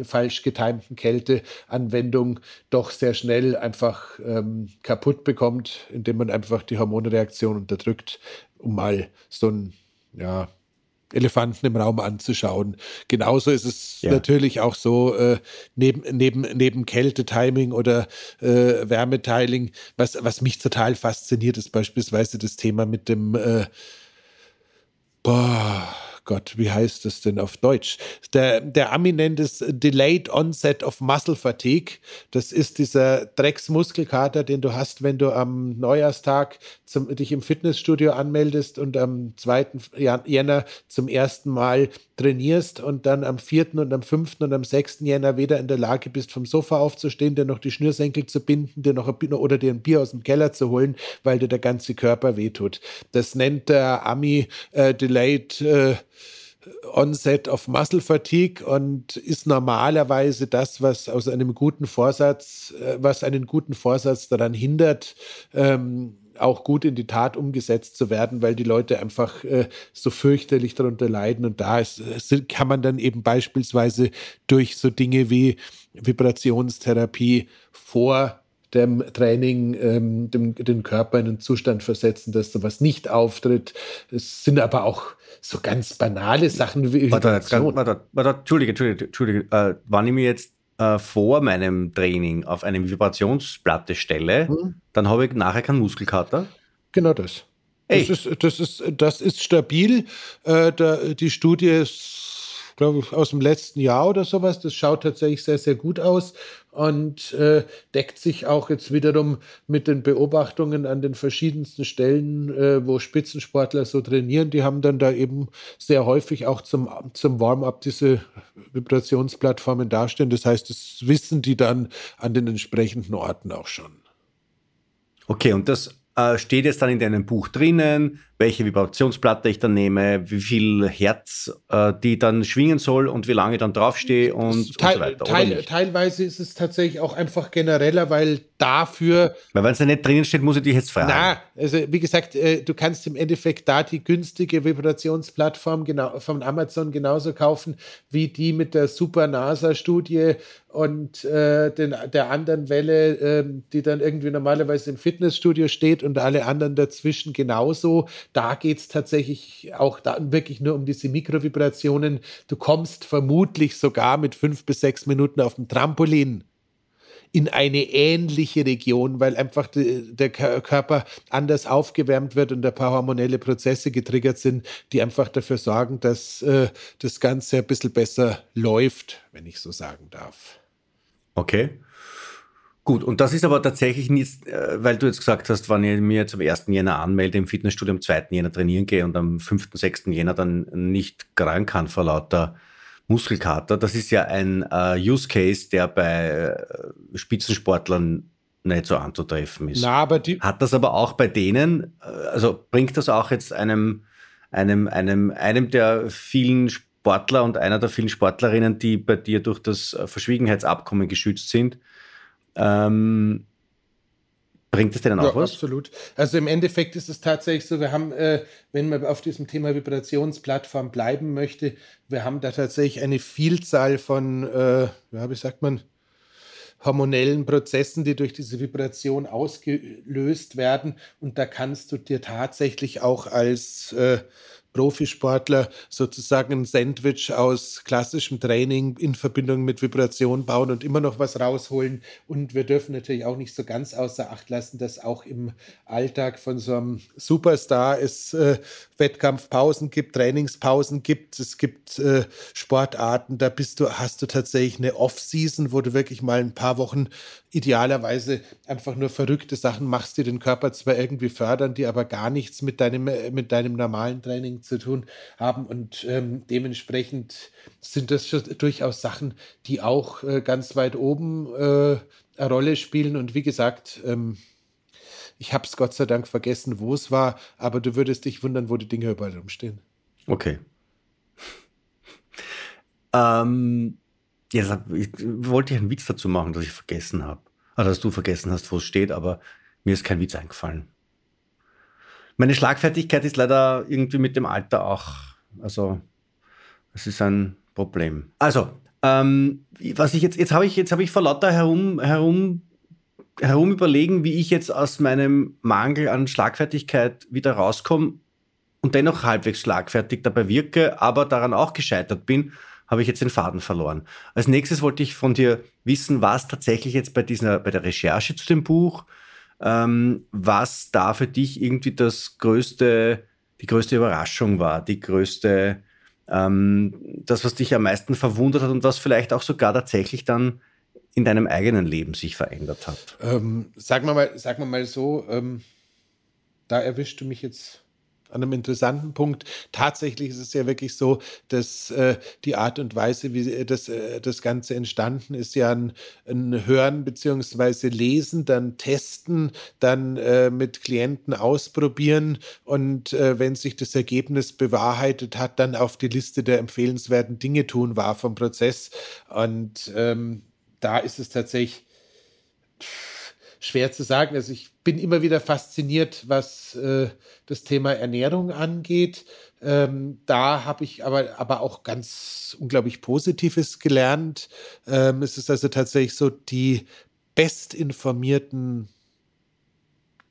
falsch getimten Kälteanwendung doch sehr schnell einfach ähm, kaputt bekommt, indem man einfach die Hormonreaktion unterdrückt, um mal so ein ja, Elefanten im Raum anzuschauen. Genauso ist es ja. natürlich auch so, äh, neben, neben, neben Kältetiming oder äh, Wärmetiling, was, was mich total fasziniert, ist beispielsweise das Thema mit dem äh, boah, Gott, wie heißt das denn auf Deutsch? Der, der Ami nennt es Delayed Onset of Muscle Fatigue. Das ist dieser Drecksmuskelkater, den du hast, wenn du am Neujahrstag zum, dich im Fitnessstudio anmeldest und am 2. Jänner zum ersten Mal trainierst und dann am 4. und am 5. und am 6. Jänner weder in der Lage bist, vom Sofa aufzustehen, dir noch die Schnürsenkel zu binden, dir noch ein, oder dir ein Bier aus dem Keller zu holen, weil dir der ganze Körper wehtut. Das nennt der Ami äh, Delayed äh, Onset of Muscle Fatigue und ist normalerweise das, was aus einem guten Vorsatz, äh, was einen guten Vorsatz daran hindert, ähm, auch gut in die Tat umgesetzt zu werden, weil die Leute einfach äh, so fürchterlich darunter leiden. Und da ist, kann man dann eben beispielsweise durch so Dinge wie Vibrationstherapie vor dem Training ähm, dem, den Körper in einen Zustand versetzen, dass sowas nicht auftritt. Es sind aber auch so ganz banale Sachen wie warte, ganz, warte, warte, Entschuldige, Entschuldige, Entschuldige. Äh, wann ich mir jetzt äh, vor meinem Training auf eine Vibrationsplatte stelle, hm. dann habe ich nachher keinen Muskelkater. Genau das. Das ist, das, ist, das ist stabil. Äh, da, die Studie ist glaube ich, aus dem letzten Jahr oder sowas. Das schaut tatsächlich sehr, sehr gut aus und äh, deckt sich auch jetzt wiederum mit den Beobachtungen an den verschiedensten Stellen, äh, wo Spitzensportler so trainieren. Die haben dann da eben sehr häufig auch zum, zum Warm-up diese Vibrationsplattformen dastehen. Das heißt, das wissen die dann an den entsprechenden Orten auch schon. Okay, und das äh, steht jetzt dann in deinem Buch drinnen, welche Vibrationsplatte ich dann nehme, wie viel Herz äh, die dann schwingen soll und wie lange ich dann draufstehe und, Teil, und so weiter. Teil, teilweise ist es tatsächlich auch einfach genereller, weil dafür. Weil wenn es da nicht drinnen steht, muss ich dich jetzt fragen. Na, also wie gesagt, äh, du kannst im Endeffekt da die günstige Vibrationsplattform genau, von Amazon genauso kaufen wie die mit der Super NASA-Studie und äh, den, der anderen Welle, äh, die dann irgendwie normalerweise im Fitnessstudio steht und alle anderen dazwischen genauso. Da geht es tatsächlich auch da wirklich nur um diese Mikrovibrationen. Du kommst vermutlich sogar mit fünf bis sechs Minuten auf dem Trampolin in eine ähnliche Region, weil einfach die, der Körper anders aufgewärmt wird und ein paar hormonelle Prozesse getriggert sind, die einfach dafür sorgen, dass äh, das Ganze ein bisschen besser läuft, wenn ich so sagen darf. Okay. Gut, und das ist aber tatsächlich nicht, äh, weil du jetzt gesagt hast, wenn ich mir zum 1. Jänner anmelde, im Fitnessstudio am 2. Jänner trainieren gehe und am 5., 6. Jänner dann nicht rein kann vor lauter Muskelkater. Das ist ja ein uh, Use Case, der bei äh, Spitzensportlern nicht so anzutreffen ist. Na, aber die Hat das aber auch bei denen, also bringt das auch jetzt einem, einem, einem, einem der vielen Sportler und einer der vielen Sportlerinnen, die bei dir durch das Verschwiegenheitsabkommen geschützt sind, ähm, Bringt es denn auch ja, was? Absolut. Also im Endeffekt ist es tatsächlich so, wir haben, äh, wenn man auf diesem Thema Vibrationsplattform bleiben möchte, wir haben da tatsächlich eine Vielzahl von, äh, ja, wie sagt man, hormonellen Prozessen, die durch diese Vibration ausgelöst werden. Und da kannst du dir tatsächlich auch als äh, Profisportler sozusagen ein Sandwich aus klassischem Training in Verbindung mit Vibration bauen und immer noch was rausholen. Und wir dürfen natürlich auch nicht so ganz außer Acht lassen, dass auch im Alltag von so einem Superstar es äh, Wettkampfpausen gibt, Trainingspausen gibt. Es gibt äh, Sportarten, da bist du, hast du tatsächlich eine Off-Season, wo du wirklich mal ein paar Wochen idealerweise einfach nur verrückte Sachen machst, die den Körper zwar irgendwie fördern, die aber gar nichts mit deinem, äh, mit deinem normalen Training zu tun haben. Und ähm, dementsprechend sind das durchaus Sachen, die auch äh, ganz weit oben äh, eine Rolle spielen. Und wie gesagt, ähm, ich habe es Gott sei Dank vergessen, wo es war, aber du würdest dich wundern, wo die Dinge überall rumstehen. Okay. ähm, Jetzt ich, wollte ich einen Witz dazu machen, dass ich vergessen habe. Also, dass du vergessen hast, wo es steht, aber mir ist kein Witz eingefallen. Meine Schlagfertigkeit ist leider irgendwie mit dem Alter auch, also es ist ein Problem. Also, ähm, was ich jetzt, jetzt habe ich, jetzt habe ich vor lauter herum, herum, herum überlegen, wie ich jetzt aus meinem Mangel an Schlagfertigkeit wieder rauskomme und dennoch halbwegs schlagfertig dabei wirke, aber daran auch gescheitert bin, habe ich jetzt den Faden verloren. Als nächstes wollte ich von dir wissen, was tatsächlich jetzt bei dieser, bei der Recherche zu dem Buch, ähm, was da für dich irgendwie das größte, die größte Überraschung war, die größte, ähm, das, was dich am meisten verwundert hat und was vielleicht auch sogar tatsächlich dann in deinem eigenen Leben sich verändert hat. Ähm, wir mal, wir mal so, ähm, da erwischst du mich jetzt an einem interessanten Punkt. Tatsächlich ist es ja wirklich so, dass äh, die Art und Weise, wie das, äh, das Ganze entstanden ist, ja ein, ein Hören bzw. Lesen, dann testen, dann äh, mit Klienten ausprobieren und äh, wenn sich das Ergebnis bewahrheitet hat, dann auf die Liste der empfehlenswerten Dinge tun war vom Prozess. Und ähm, da ist es tatsächlich schwer zu sagen. Also ich bin immer wieder fasziniert, was äh, das Thema Ernährung angeht. Ähm, da habe ich aber, aber auch ganz unglaublich Positives gelernt. Ähm, es ist also tatsächlich so, die bestinformierten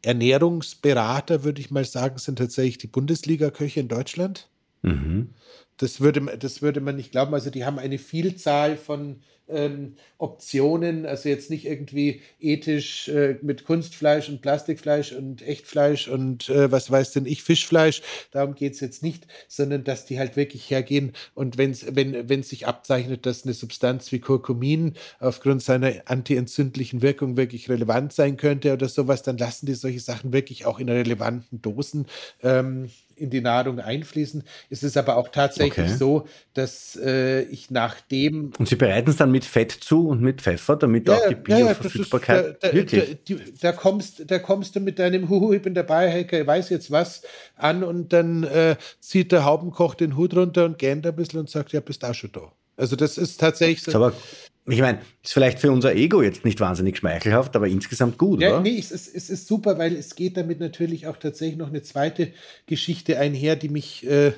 Ernährungsberater, würde ich mal sagen, sind tatsächlich die Bundesliga-Köche in Deutschland. Mhm. Das würde, das würde man nicht glauben. Also die haben eine Vielzahl von ähm, Optionen, also jetzt nicht irgendwie ethisch äh, mit Kunstfleisch und Plastikfleisch und Echtfleisch und äh, was weiß denn ich, Fischfleisch, darum geht es jetzt nicht, sondern dass die halt wirklich hergehen und wenn's, wenn es sich abzeichnet, dass eine Substanz wie Kurkumin aufgrund seiner antientzündlichen Wirkung wirklich relevant sein könnte oder sowas, dann lassen die solche Sachen wirklich auch in relevanten Dosen ähm, in die Nahrung einfließen. Es ist aber auch tatsächlich okay. so, dass äh, ich nach dem. Und Sie bereiten es dann mit Fett zu und mit Pfeffer, damit ja, auch die Bioverfügbarkeit. Ja, ja, da, da, da, da, kommst, da kommst du mit deinem Huhu, ich bin dabei, Heike, weiß jetzt was an und dann äh, zieht der Haubenkoch den Hut runter und gähnt ein bisschen und sagt, ja, bist auch schon da. Also das ist tatsächlich so. Aber ich meine, ist vielleicht für unser Ego jetzt nicht wahnsinnig schmeichelhaft, aber insgesamt gut, ja, oder? Nee, es ist, es ist super, weil es geht damit natürlich auch tatsächlich noch eine zweite Geschichte einher, die mich äh,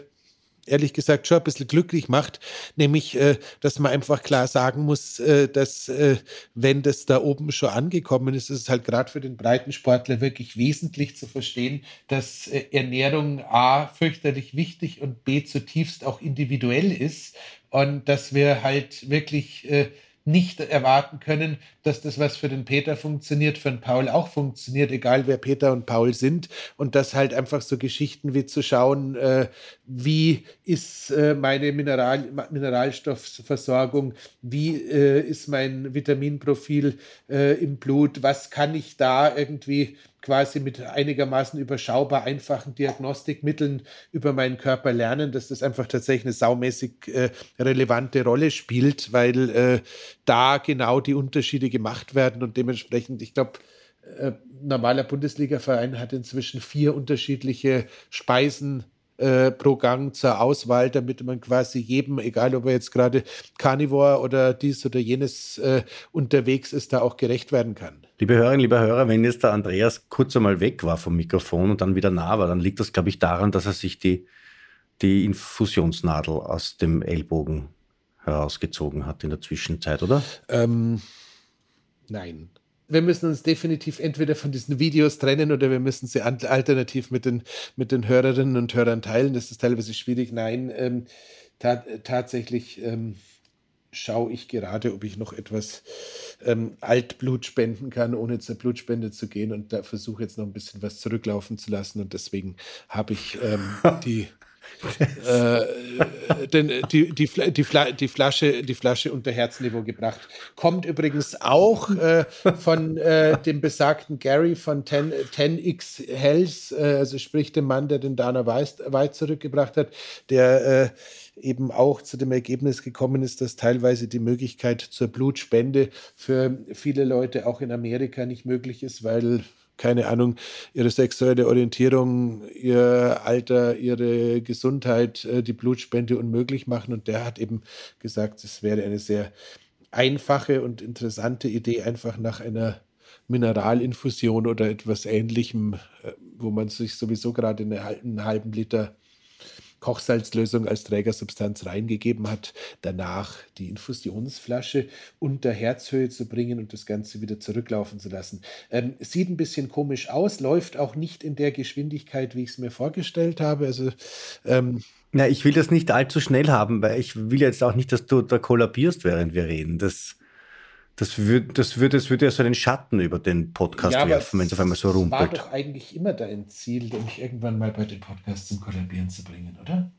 ehrlich gesagt schon ein bisschen glücklich macht, nämlich, äh, dass man einfach klar sagen muss, äh, dass äh, wenn das da oben schon angekommen ist, ist es halt gerade für den Breitensportler wirklich wesentlich zu verstehen, dass äh, Ernährung A fürchterlich wichtig und B zutiefst auch individuell ist und dass wir halt wirklich äh, nicht erwarten können, dass das, was für den Peter funktioniert, für den Paul auch funktioniert, egal wer Peter und Paul sind. Und das halt einfach so Geschichten wie zu schauen, äh, wie ist äh, meine Mineral Mineralstoffversorgung, wie äh, ist mein Vitaminprofil äh, im Blut, was kann ich da irgendwie quasi mit einigermaßen überschaubar einfachen Diagnostikmitteln über meinen Körper lernen, dass das einfach tatsächlich eine saumäßig äh, relevante Rolle spielt, weil äh, da genau die Unterschiede gemacht werden und dementsprechend, ich glaube, äh, normaler Bundesliga-Verein hat inzwischen vier unterschiedliche Speisen äh, pro Gang zur Auswahl, damit man quasi jedem, egal ob er jetzt gerade Carnivore oder dies oder jenes äh, unterwegs ist, da auch gerecht werden kann. Liebe Hörerinnen, liebe Hörer, wenn jetzt der Andreas kurz einmal weg war vom Mikrofon und dann wieder nah war, dann liegt das, glaube ich, daran, dass er sich die, die Infusionsnadel aus dem Ellbogen herausgezogen hat in der Zwischenzeit, oder? Ähm, nein wir müssen uns definitiv entweder von diesen Videos trennen oder wir müssen sie alternativ mit den, mit den Hörerinnen und Hörern teilen. Das ist teilweise schwierig. Nein, ähm, ta tatsächlich ähm, schaue ich gerade, ob ich noch etwas ähm, Altblut spenden kann, ohne zur Blutspende zu gehen. Und da versuche jetzt noch ein bisschen was zurücklaufen zu lassen. Und deswegen habe ich ähm, die äh, denn die, die, die, die, Flasche, die Flasche unter Herzniveau gebracht. Kommt übrigens auch äh, von äh, dem besagten Gary von 10, 10x Health, äh, also sprich dem Mann, der den Dana White zurückgebracht hat, der äh, eben auch zu dem Ergebnis gekommen ist, dass teilweise die Möglichkeit zur Blutspende für viele Leute auch in Amerika nicht möglich ist, weil keine Ahnung, ihre sexuelle Orientierung, ihr Alter, ihre Gesundheit, äh, die Blutspende unmöglich machen. Und der hat eben gesagt, es wäre eine sehr einfache und interessante Idee, einfach nach einer Mineralinfusion oder etwas Ähnlichem, äh, wo man sich sowieso gerade einen halben Liter Kochsalzlösung als Trägersubstanz reingegeben hat, danach die Infusionsflasche unter Herzhöhe zu bringen und das Ganze wieder zurücklaufen zu lassen. Ähm, sieht ein bisschen komisch aus, läuft auch nicht in der Geschwindigkeit, wie ich es mir vorgestellt habe. Also ähm, ja, ich will das nicht allzu schnell haben, weil ich will jetzt auch nicht, dass du da kollabierst, während wir reden. Das, das würde das würd, das würd ja so einen Schatten über den Podcast ja, werfen, wenn es auf einmal so rumpelt. Das war doch eigentlich immer dein Ziel, mich irgendwann mal bei den Podcasts zum Kollabieren zu bringen, oder?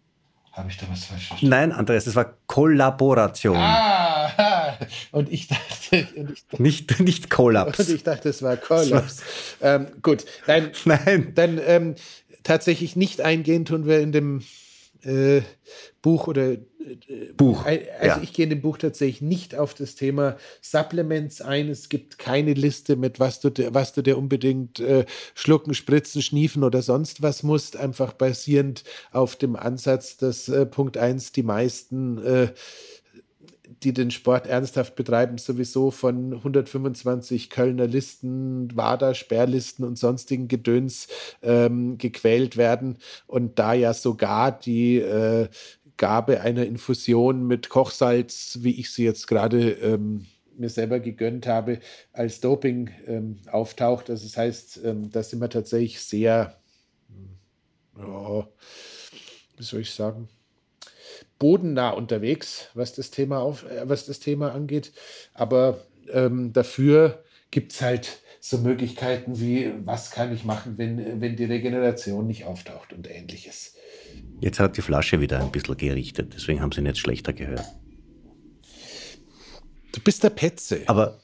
Habe ich da was falsch verstanden? Nein, Andreas, das war Kollaboration. Ah, und ich dachte. Und ich dachte nicht, nicht Kollaps. Und ich dachte, es war Kollaps. ähm, gut, nein. Nein. Dann ähm, tatsächlich nicht eingehen tun wir in dem äh, Buch oder äh, Buch. Also ja. ich gehe in dem Buch tatsächlich nicht auf das Thema Supplements ein. Es gibt keine Liste mit, was du, was du dir unbedingt äh, schlucken, spritzen, schniefen oder sonst was musst. Einfach basierend auf dem Ansatz, dass äh, Punkt 1 die meisten äh, die den Sport ernsthaft betreiben, sowieso von 125 Kölner Listen, WADA, Sperrlisten und sonstigen Gedöns ähm, gequält werden. Und da ja sogar die äh, Gabe einer Infusion mit Kochsalz, wie ich sie jetzt gerade ähm, mir selber gegönnt habe, als Doping ähm, auftaucht. Also das heißt, ähm, da sind wir tatsächlich sehr, oh, wie soll ich sagen, bodennah unterwegs, was das Thema, auf, äh, was das Thema angeht. Aber ähm, dafür gibt es halt so Möglichkeiten wie, was kann ich machen, wenn, wenn die Regeneration nicht auftaucht und ähnliches. Jetzt hat die Flasche wieder ein bisschen gerichtet, deswegen haben sie ihn jetzt schlechter gehört. Du bist der Petze. Aber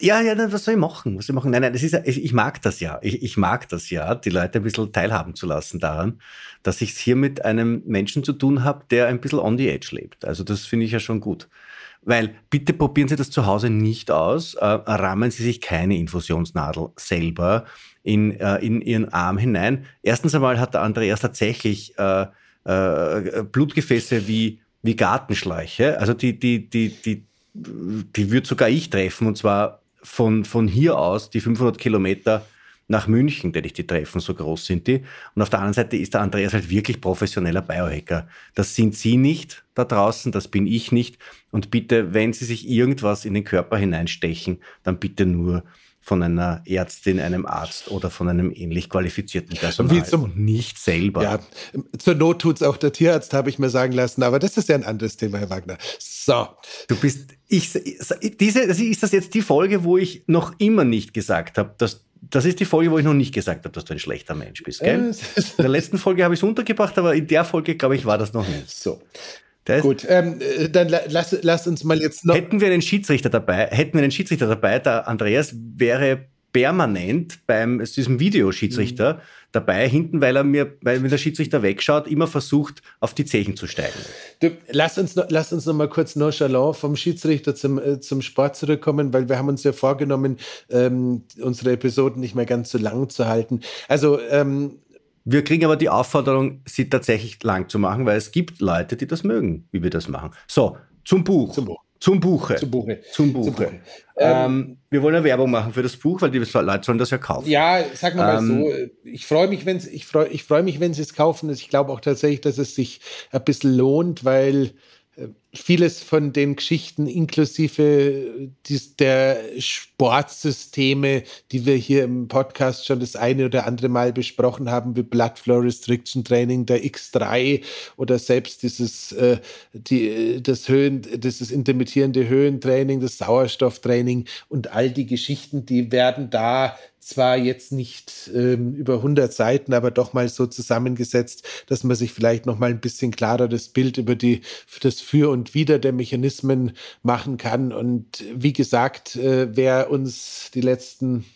ja, ja, was soll ich machen? Was soll ich machen? Nein, nein, das ist, ich mag das ja. Ich, ich mag das ja, die Leute ein bisschen teilhaben zu lassen daran, dass ich es hier mit einem Menschen zu tun habe, der ein bisschen on the edge lebt. Also das finde ich ja schon gut. Weil bitte probieren Sie das zu Hause nicht aus. Äh, rammen Sie sich keine Infusionsnadel selber in, äh, in Ihren Arm hinein. Erstens einmal hat der Andreas tatsächlich äh, äh, Blutgefäße wie, wie Gartenschläuche. Also die, die, die, die, die würde sogar ich treffen und zwar von, von hier aus die 500 Kilometer nach München, denn ich die treffen, so groß sind die. Und auf der anderen Seite ist der Andreas halt wirklich professioneller Biohacker. Das sind Sie nicht da draußen, das bin ich nicht. Und bitte, wenn Sie sich irgendwas in den Körper hineinstechen, dann bitte nur von einer Ärztin, einem Arzt oder von einem ähnlich qualifizierten Personal Wie zum, und nicht selber. Ja, zur Not tut es auch der Tierarzt, habe ich mir sagen lassen, aber das ist ja ein anderes Thema, Herr Wagner. So. Du bist, ich, diese, ist das jetzt die Folge, wo ich noch immer nicht gesagt habe, dass das ist die Folge, wo ich noch nicht gesagt habe, dass du ein schlechter Mensch bist. Gell? in der letzten Folge habe ich es untergebracht, aber in der Folge, glaube ich, war das noch nicht. So. Das Gut, ähm, äh, dann lass, lass uns mal jetzt noch. Hätten wir einen Schiedsrichter dabei, hätten wir einen Schiedsrichter dabei, der Andreas wäre permanent beim diesem Videoschiedsrichter mhm. dabei, hinten, weil er mir, weil wenn der Schiedsrichter wegschaut, immer versucht, auf die Zechen zu steigen. Du, lass uns noch, lass uns noch mal kurz nonchalant vom Schiedsrichter zum, äh, zum Sport zurückkommen, weil wir haben uns ja vorgenommen, ähm, unsere Episoden nicht mehr ganz so lang zu halten. Also ähm, wir kriegen aber die Aufforderung, sie tatsächlich lang zu machen, weil es gibt Leute, die das mögen, wie wir das machen. So, zum Buch. Zum Buch. Zum Buche. Zum Buche. Zum Buche. Zum Buche. Ähm, ähm, wir wollen ja Werbung machen für das Buch, weil die Leute sollen das ja kaufen. Ja, sag mal, ähm, mal so. Ich freue mich, wenn ich freue, ich freue mich, wenn sie es kaufen. Ich glaube auch tatsächlich, dass es sich ein bisschen lohnt, weil vieles von den Geschichten inklusive dies, der Sportsysteme, die wir hier im Podcast schon das eine oder andere Mal besprochen haben, wie Blood Flow Restriction Training, der X3 oder selbst dieses, äh, die, das Höhen, dieses intermittierende Höhentraining, das Sauerstofftraining und all die Geschichten, die werden da zwar jetzt nicht ähm, über 100 Seiten, aber doch mal so zusammengesetzt, dass man sich vielleicht noch mal ein bisschen klarer das Bild über die das Für und Wider der Mechanismen machen kann. Und wie gesagt, äh, wer uns die letzten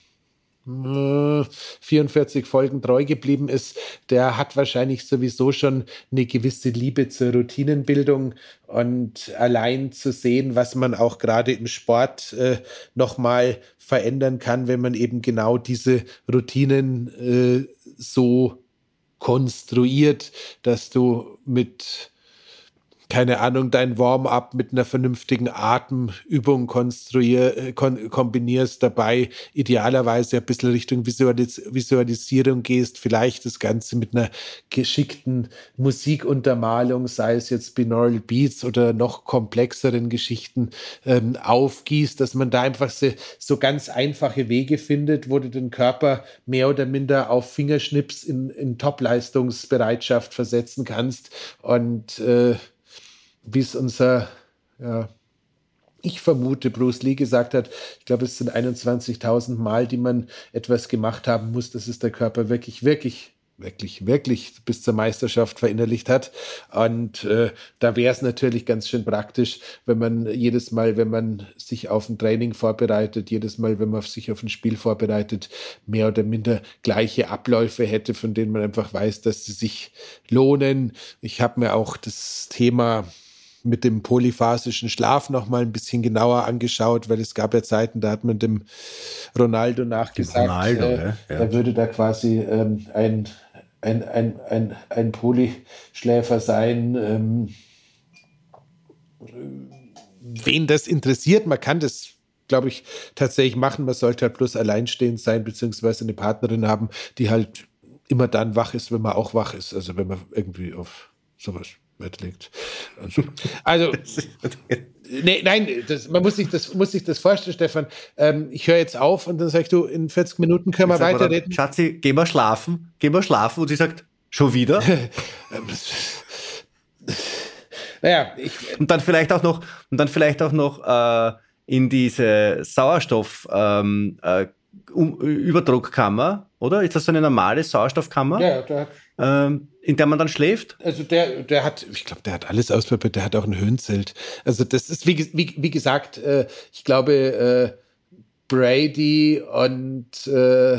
44 Folgen treu geblieben ist, der hat wahrscheinlich sowieso schon eine gewisse Liebe zur Routinenbildung und allein zu sehen, was man auch gerade im Sport äh, nochmal verändern kann, wenn man eben genau diese Routinen äh, so konstruiert, dass du mit keine Ahnung, dein Warm-up mit einer vernünftigen Atemübung konstruier, äh, kon kombinierst, dabei idealerweise ein bisschen Richtung Visualis Visualisierung gehst, vielleicht das Ganze mit einer geschickten Musikuntermalung, sei es jetzt Binaural Beats oder noch komplexeren Geschichten, ähm, aufgießt, dass man da einfach so, so ganz einfache Wege findet, wo du den Körper mehr oder minder auf Fingerschnips in, in Top-Leistungsbereitschaft versetzen kannst. Und äh, wie es unser, ja, ich vermute, Bruce Lee gesagt hat, ich glaube, es sind 21.000 Mal, die man etwas gemacht haben muss, dass es der Körper wirklich, wirklich wirklich, wirklich bis zur Meisterschaft verinnerlicht hat. Und äh, da wäre es natürlich ganz schön praktisch, wenn man jedes Mal, wenn man sich auf ein Training vorbereitet, jedes Mal, wenn man sich auf ein Spiel vorbereitet, mehr oder minder gleiche Abläufe hätte, von denen man einfach weiß, dass sie sich lohnen. Ich habe mir auch das Thema mit dem polyphasischen Schlaf noch mal ein bisschen genauer angeschaut, weil es gab ja Zeiten, da hat man dem Ronaldo nachgesagt, Ronaldo, äh, ja. er würde da quasi ähm, ein, ein, ein, ein, ein Polyschläfer sein. Ähm, wen das interessiert, man kann das glaube ich, tatsächlich machen. Man sollte halt bloß alleinstehend sein, beziehungsweise eine Partnerin haben, die halt immer dann wach ist, wenn man auch wach ist. Also wenn man irgendwie auf sowas Wert legt. Also, also nee, nein, das, man muss sich das, muss sich das vorstellen, Stefan. Ähm, ich höre jetzt auf und dann sagst du, in 40 Minuten können wir weiterreden. Schatzi, geh mal schlafen, geh mal schlafen und sie sagt, schon wieder? naja, ich, und dann vielleicht auch noch, und dann vielleicht auch noch äh, in diese Sauerstoff ähm, äh, Überdruckkammer, oder? Ist das so eine normale Sauerstoffkammer? Ja, da ähm, in der man dann schläft? Also der, der hat, ich glaube, der hat alles ausprobiert, der hat auch ein Höhenzelt. Also das ist, wie, wie, wie gesagt, äh, ich glaube, äh, Brady und äh,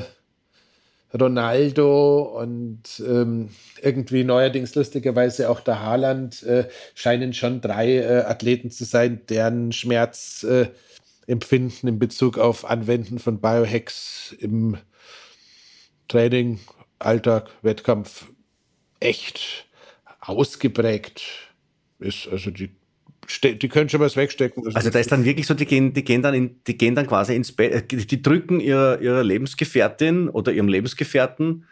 Ronaldo und ähm, irgendwie neuerdings lustigerweise auch der Haaland äh, scheinen schon drei äh, Athleten zu sein, deren Schmerzempfinden äh, in Bezug auf Anwenden von Biohacks im Training Alltag, Wettkampf echt ausgeprägt ist. Also die, die können schon was wegstecken. Also da ist dann wirklich so, die gehen, die gehen dann in, die gehen dann quasi ins Bett, die drücken ihrer, ihrer Lebensgefährtin oder ihrem Lebensgefährten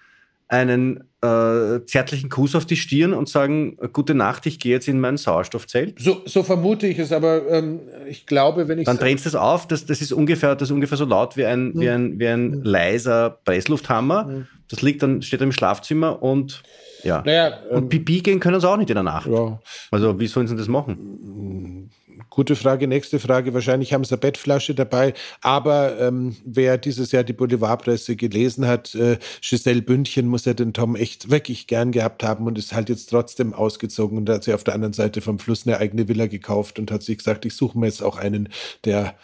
einen äh, zärtlichen Kuss auf die Stirn und sagen, gute Nacht, ich gehe jetzt in mein Sauerstoffzelt? So, so vermute ich es, aber ähm, ich glaube, wenn ich... Dann drehst du es auf, das, das, ist ungefähr, das ist ungefähr so laut wie ein, hm. wie ein, wie ein leiser Presslufthammer. Hm. Das liegt dann, steht im Schlafzimmer und ja. Naja, und ähm, Pipi gehen können sie auch nicht in der Nacht. Ja. Also wie sollen sie das machen? Gute Frage, nächste Frage. Wahrscheinlich haben sie eine Bettflasche dabei. Aber ähm, wer dieses Jahr die Boulevardpresse gelesen hat, äh, Giselle Bündchen muss ja den Tom echt wirklich gern gehabt haben und ist halt jetzt trotzdem ausgezogen. Und hat sie auf der anderen Seite vom Fluss eine eigene Villa gekauft und hat sich gesagt, ich suche mir jetzt auch einen, der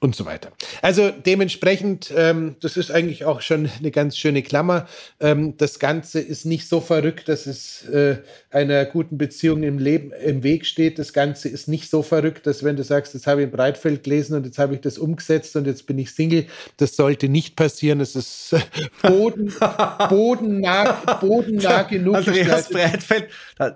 und so weiter. Also dementsprechend, ähm, das ist eigentlich auch schon eine ganz schöne Klammer. Ähm, das Ganze ist nicht so verrückt, dass es äh, einer guten Beziehung im Leben im Weg steht. Das Ganze ist nicht so verrückt, dass wenn du sagst, jetzt habe ich in Breitfeld gelesen und jetzt habe ich das umgesetzt und jetzt bin ich Single, das sollte nicht passieren. Es ist boden, bodennah, bodennah genug. Andreas Breitfeld,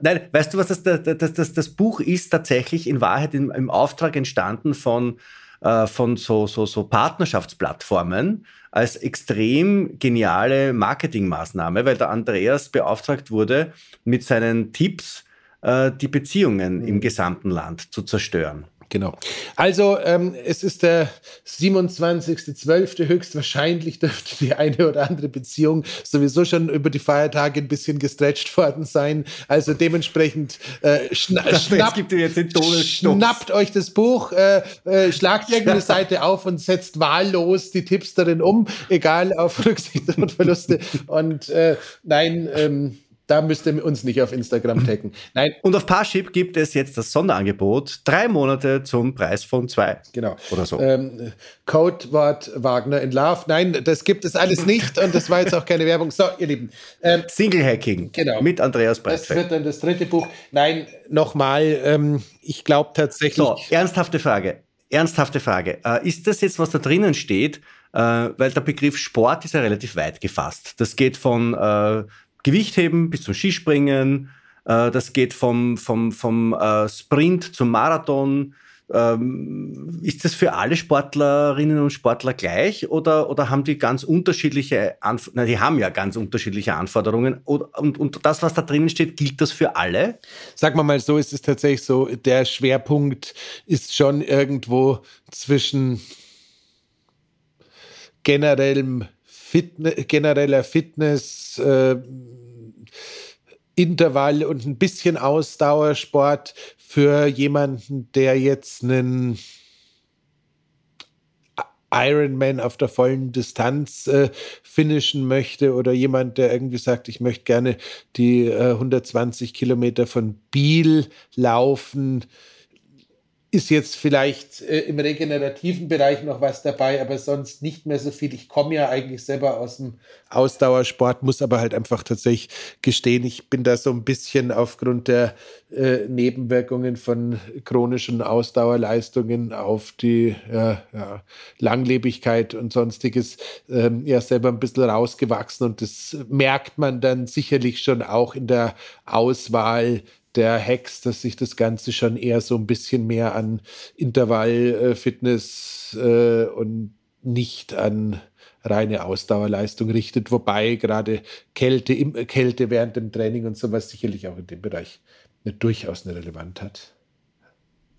nein, weißt du, was das, das, das, das Buch ist tatsächlich in Wahrheit im, im Auftrag entstanden von äh, von so, so, so Partnerschaftsplattformen als extrem geniale Marketingmaßnahme, weil der Andreas beauftragt wurde, mit seinen Tipps äh, die Beziehungen im gesamten Land zu zerstören. Genau. Also ähm, es ist der 27.12. höchstwahrscheinlich dürfte die eine oder andere Beziehung sowieso schon über die Feiertage ein bisschen gestretcht worden sein. Also dementsprechend äh, schna schnapp, schnappt euch das Buch, äh, äh, schlagt irgendeine Seite auf und setzt wahllos die Tipps darin um, egal auf Rücksicht und Verluste. Und äh, nein, ähm, da müsst ihr uns nicht auf Instagram taggen. Nein. Und auf Parship gibt es jetzt das Sonderangebot. Drei Monate zum Preis von zwei. Genau. Oder so. Ähm, Codewort Wagner in Love. Nein, das gibt es alles nicht und das war jetzt auch keine Werbung. So, ihr Lieben. Ähm, Single Hacking. Genau. Mit Andreas Breitfeld. Das wird dann das dritte Buch. Nein, nochmal. Ähm, ich glaube tatsächlich. So, ernsthafte Frage. Ernsthafte Frage. Äh, ist das jetzt, was da drinnen steht? Äh, weil der Begriff Sport ist ja relativ weit gefasst. Das geht von äh, Gewichtheben bis zum Skispringen, Äh, das geht vom, vom, vom äh, Sprint zum Marathon. Ähm, ist das für alle Sportlerinnen und Sportler gleich oder, oder haben die ganz unterschiedliche Anforderungen? Die haben ja ganz unterschiedliche Anforderungen. Und, und, und das, was da drinnen steht, gilt das für alle? Sag mal mal so, ist es tatsächlich so, der Schwerpunkt ist schon irgendwo zwischen generellem Fitne genereller Fitness, äh, Intervall und ein bisschen Ausdauersport für jemanden, der jetzt einen Ironman auf der vollen Distanz äh, finishen möchte oder jemand, der irgendwie sagt, ich möchte gerne die äh, 120 Kilometer von Biel laufen ist jetzt vielleicht äh, im regenerativen Bereich noch was dabei, aber sonst nicht mehr so viel. Ich komme ja eigentlich selber aus dem Ausdauersport, muss aber halt einfach tatsächlich gestehen, ich bin da so ein bisschen aufgrund der äh, Nebenwirkungen von chronischen Ausdauerleistungen auf die äh, ja, Langlebigkeit und sonstiges ähm, ja selber ein bisschen rausgewachsen und das merkt man dann sicherlich schon auch in der Auswahl der Hex, dass sich das Ganze schon eher so ein bisschen mehr an Intervallfitness äh, und nicht an reine Ausdauerleistung richtet, wobei gerade Kälte, im, Kälte während dem Training und sowas sicherlich auch in dem Bereich eine, durchaus eine Relevanz hat.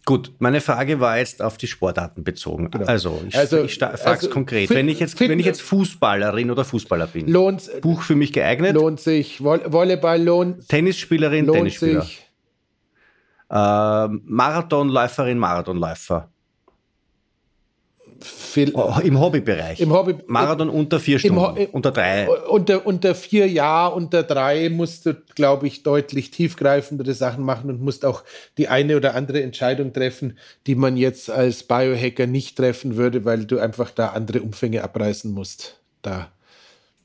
Gut, meine Frage war jetzt auf die Sportarten bezogen. Genau. Also, ich, also, ich frage es also, konkret. Wenn ich, jetzt, wenn ich jetzt Fußballerin oder Fußballer bin, lohnt, Buch für mich geeignet? Lohnt sich. Volleyball lohnt Tennisspielerin, lohnt Tennisspieler. Sich. Äh, Marathonläuferin, Marathonläufer. Viel, oh, Im Hobbybereich. Im Hobby, Marathon unter vier Stunden, im, unter drei. Unter, unter vier Jahr, unter drei musst du, glaube ich, deutlich tiefgreifendere Sachen machen und musst auch die eine oder andere Entscheidung treffen, die man jetzt als Biohacker nicht treffen würde, weil du einfach da andere Umfänge abreißen musst. Da.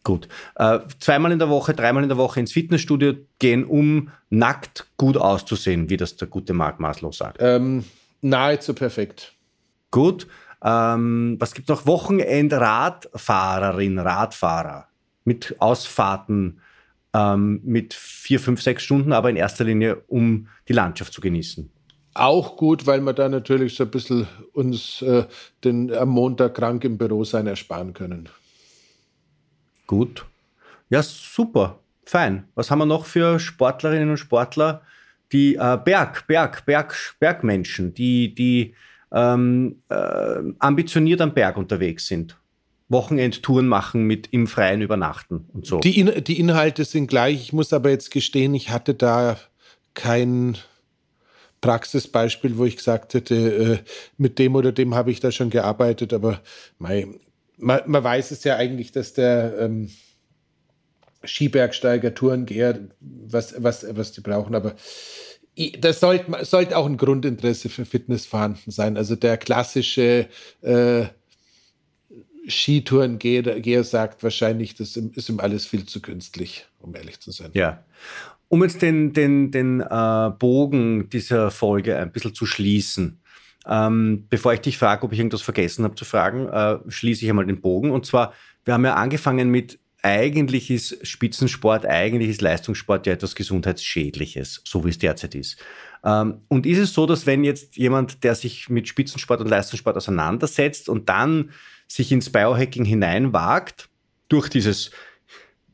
Gut. Äh, zweimal in der Woche, dreimal in der Woche ins Fitnessstudio gehen, um nackt gut auszusehen, wie das der gute Marc Maslow sagt. Ähm, nahezu perfekt. Gut. Ähm, was gibt noch? Wochenendradfahrerin, Radfahrer mit Ausfahrten ähm, mit vier, fünf, sechs Stunden, aber in erster Linie, um die Landschaft zu genießen. Auch gut, weil wir da natürlich so ein bisschen uns äh, den am Montag krank im Büro sein ersparen können. Gut. Ja, super. Fein. Was haben wir noch für Sportlerinnen und Sportler? Die äh, Berg, Berg, Berg, Bergmenschen, die, die ähm, äh, ambitioniert am Berg unterwegs sind. Wochenendtouren machen mit im Freien übernachten und so. Die, In die Inhalte sind gleich. Ich muss aber jetzt gestehen, ich hatte da kein Praxisbeispiel, wo ich gesagt hätte, äh, mit dem oder dem habe ich da schon gearbeitet, aber mei, man, man, weiß es ja eigentlich, dass der ähm, Skibergsteiger, Tourengeher, was, was, was die brauchen, aber das sollte, sollte auch ein Grundinteresse für Fitness vorhanden sein. Also der klassische äh, Skitourengeher sagt wahrscheinlich, das ist ihm alles viel zu künstlich, um ehrlich zu sein. Ja. Um jetzt den, den, den äh, Bogen dieser Folge ein bisschen zu schließen, ähm, bevor ich dich frage, ob ich irgendwas vergessen habe zu fragen, äh, schließe ich einmal den Bogen. Und zwar, wir haben ja angefangen mit eigentlich ist Spitzensport, eigentlich ist Leistungssport ja etwas Gesundheitsschädliches, so wie es derzeit ist. Ähm, und ist es so, dass wenn jetzt jemand, der sich mit Spitzensport und Leistungssport auseinandersetzt und dann sich ins Biohacking hineinwagt, durch dieses,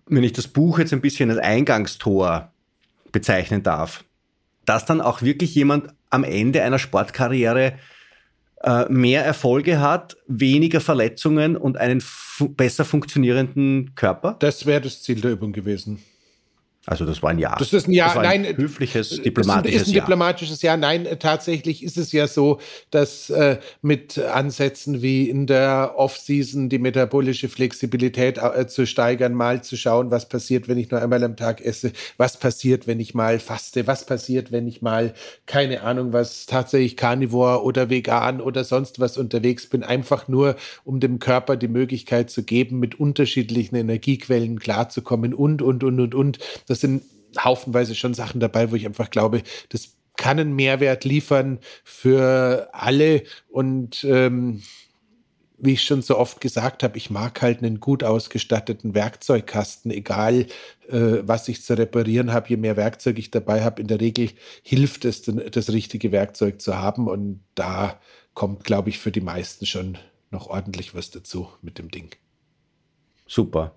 wenn ich das Buch jetzt ein bisschen als Eingangstor bezeichnen darf, dass dann auch wirklich jemand am Ende einer Sportkarriere äh, mehr Erfolge hat, weniger Verletzungen und einen fu besser funktionierenden Körper? Das wäre das Ziel der Übung gewesen. Also das war ein Ja. Das ist ein Ja, das war ein nein. Höfliches, diplomatisches ist ein, ist ein diplomatisches Ja. Nein, tatsächlich ist es ja so, dass äh, mit Ansätzen wie in der Off-Season die metabolische Flexibilität äh, zu steigern, mal zu schauen, was passiert, wenn ich nur einmal am Tag esse, was passiert, wenn ich mal faste, was passiert, wenn ich mal, keine Ahnung, was tatsächlich Carnivore oder vegan oder sonst was unterwegs bin, einfach nur, um dem Körper die Möglichkeit zu geben, mit unterschiedlichen Energiequellen klarzukommen und, und, und, und, und das sind haufenweise schon Sachen dabei, wo ich einfach glaube, das kann einen Mehrwert liefern für alle und ähm, wie ich schon so oft gesagt habe, ich mag halt einen gut ausgestatteten Werkzeugkasten, egal äh, was ich zu reparieren habe. Je mehr Werkzeug ich dabei habe, in der Regel hilft es, das richtige Werkzeug zu haben. Und da kommt, glaube ich, für die meisten schon noch ordentlich was dazu mit dem Ding. Super.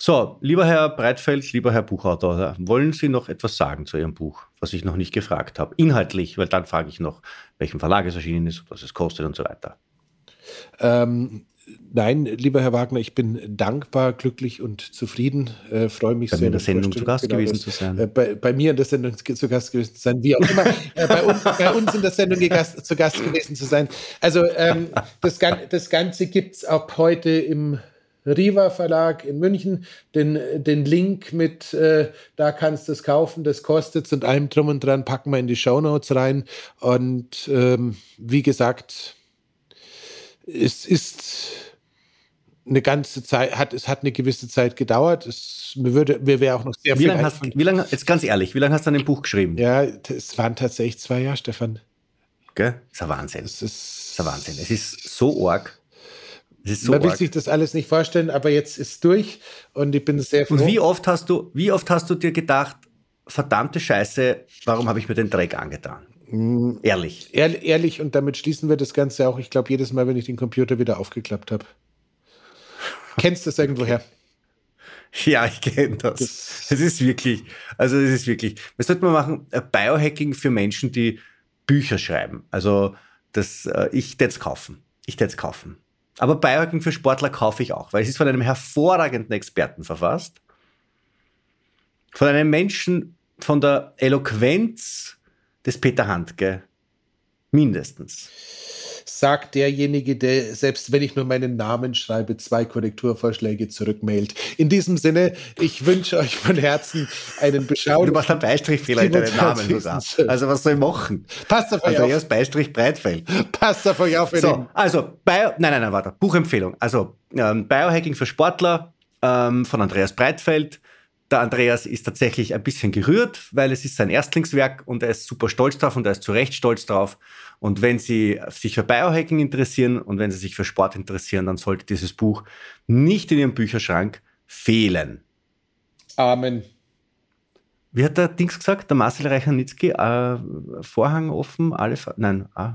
So, lieber Herr Breitfeld, lieber Herr Buchautor, wollen Sie noch etwas sagen zu Ihrem Buch, was ich noch nicht gefragt habe? Inhaltlich, weil dann frage ich noch, welchem Verlag es erschienen ist, was es kostet und so weiter. Ähm, nein, lieber Herr Wagner, ich bin dankbar, glücklich und zufrieden. Äh, freue mich bei sehr. Bei mir in der Sendung zu Gast genau, gewesen das, zu sein. Äh, bei, bei, mir in der Sendung zu Gast gewesen zu sein, wie auch immer. äh, bei, uns, bei, uns, in der Sendung Gast, zu Gast gewesen zu sein. Also ähm, das, das Ganze gibt es ab heute im Riva Verlag in München. Den, den Link mit, äh, da kannst du es kaufen, das kostet und allem drum und dran packen wir in die Show Notes rein. Und ähm, wie gesagt, es ist eine ganze Zeit, hat, es hat eine gewisse Zeit gedauert. Es, mir würde, mir wäre auch noch sehr wie viel. Lange hast, wie lange, jetzt ganz ehrlich, wie lange hast du an dem Buch geschrieben? Ja, es waren tatsächlich zwei Jahre, Stefan. Gell? Das ist ein Wahnsinn. Das ist, das ist ein Wahnsinn. Es ist so arg. So Man will arg. sich das alles nicht vorstellen, aber jetzt ist es durch und ich bin sehr froh. Und wie oft hast du, wie oft hast du dir gedacht, verdammte Scheiße, warum habe ich mir den Dreck angetan? Mm, ehrlich. Ehr, ehrlich, und damit schließen wir das Ganze auch, ich glaube, jedes Mal, wenn ich den Computer wieder aufgeklappt habe. Kennst du das irgendwoher? Ja, ich kenne das. Es ist wirklich, also es ist wirklich. Was sollte man machen? Äh, Biohacking für Menschen, die Bücher schreiben. Also das, äh, ich jetzt kaufen. Ich jetzt kaufen. Aber Biohacking für Sportler kaufe ich auch, weil es ist von einem hervorragenden Experten verfasst. Von einem Menschen von der Eloquenz des Peter Handke. Mindestens. Sagt derjenige, der selbst wenn ich nur meinen Namen schreibe, zwei Korrekturvorschläge zurückmailt. In diesem Sinne, ich wünsche euch von Herzen einen beschaulichen. Du machst einen Beistrichfehler in deinen Namen sogar. Also was soll ich machen? Passt auf euch also auf. Beistrich Breitfeld. Passt auf euch auf. So, also, Bio, nein, nein, nein, warte. Buchempfehlung. Also, ähm, Biohacking für Sportler ähm, von Andreas Breitfeld. Der Andreas ist tatsächlich ein bisschen gerührt, weil es ist sein Erstlingswerk und er ist super stolz drauf und er ist zu Recht stolz drauf. Und wenn Sie sich für Biohacking interessieren und wenn Sie sich für Sport interessieren, dann sollte dieses Buch nicht in Ihrem Bücherschrank fehlen. Amen. Wie hat der Dings gesagt, der Marcel Reichernitzki, äh, Vorhang offen, alle, nein, äh,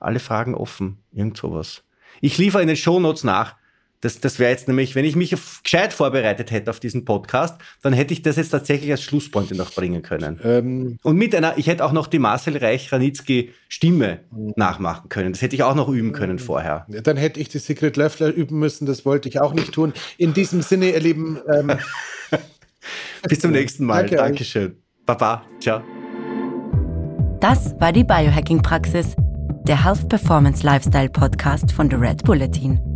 alle Fragen offen, irgend sowas. Ich liefere in den Shownotes nach, das, das wäre jetzt nämlich, wenn ich mich gescheit vorbereitet hätte auf diesen Podcast, dann hätte ich das jetzt tatsächlich als Schlusspointe noch bringen können. Ähm. Und mit einer, ich hätte auch noch die Marcel Reich-Ranitzky Stimme mhm. nachmachen können. Das hätte ich auch noch üben können vorher. Ja, dann hätte ich die Secret Löffler üben müssen, das wollte ich auch nicht tun. In diesem Sinne, ihr Lieben. Ähm, Bis zum nächsten Mal. Danke Dankeschön. Euch. Baba. Ciao. Das war die Biohacking-Praxis, der Health Performance Lifestyle Podcast von The Red Bulletin.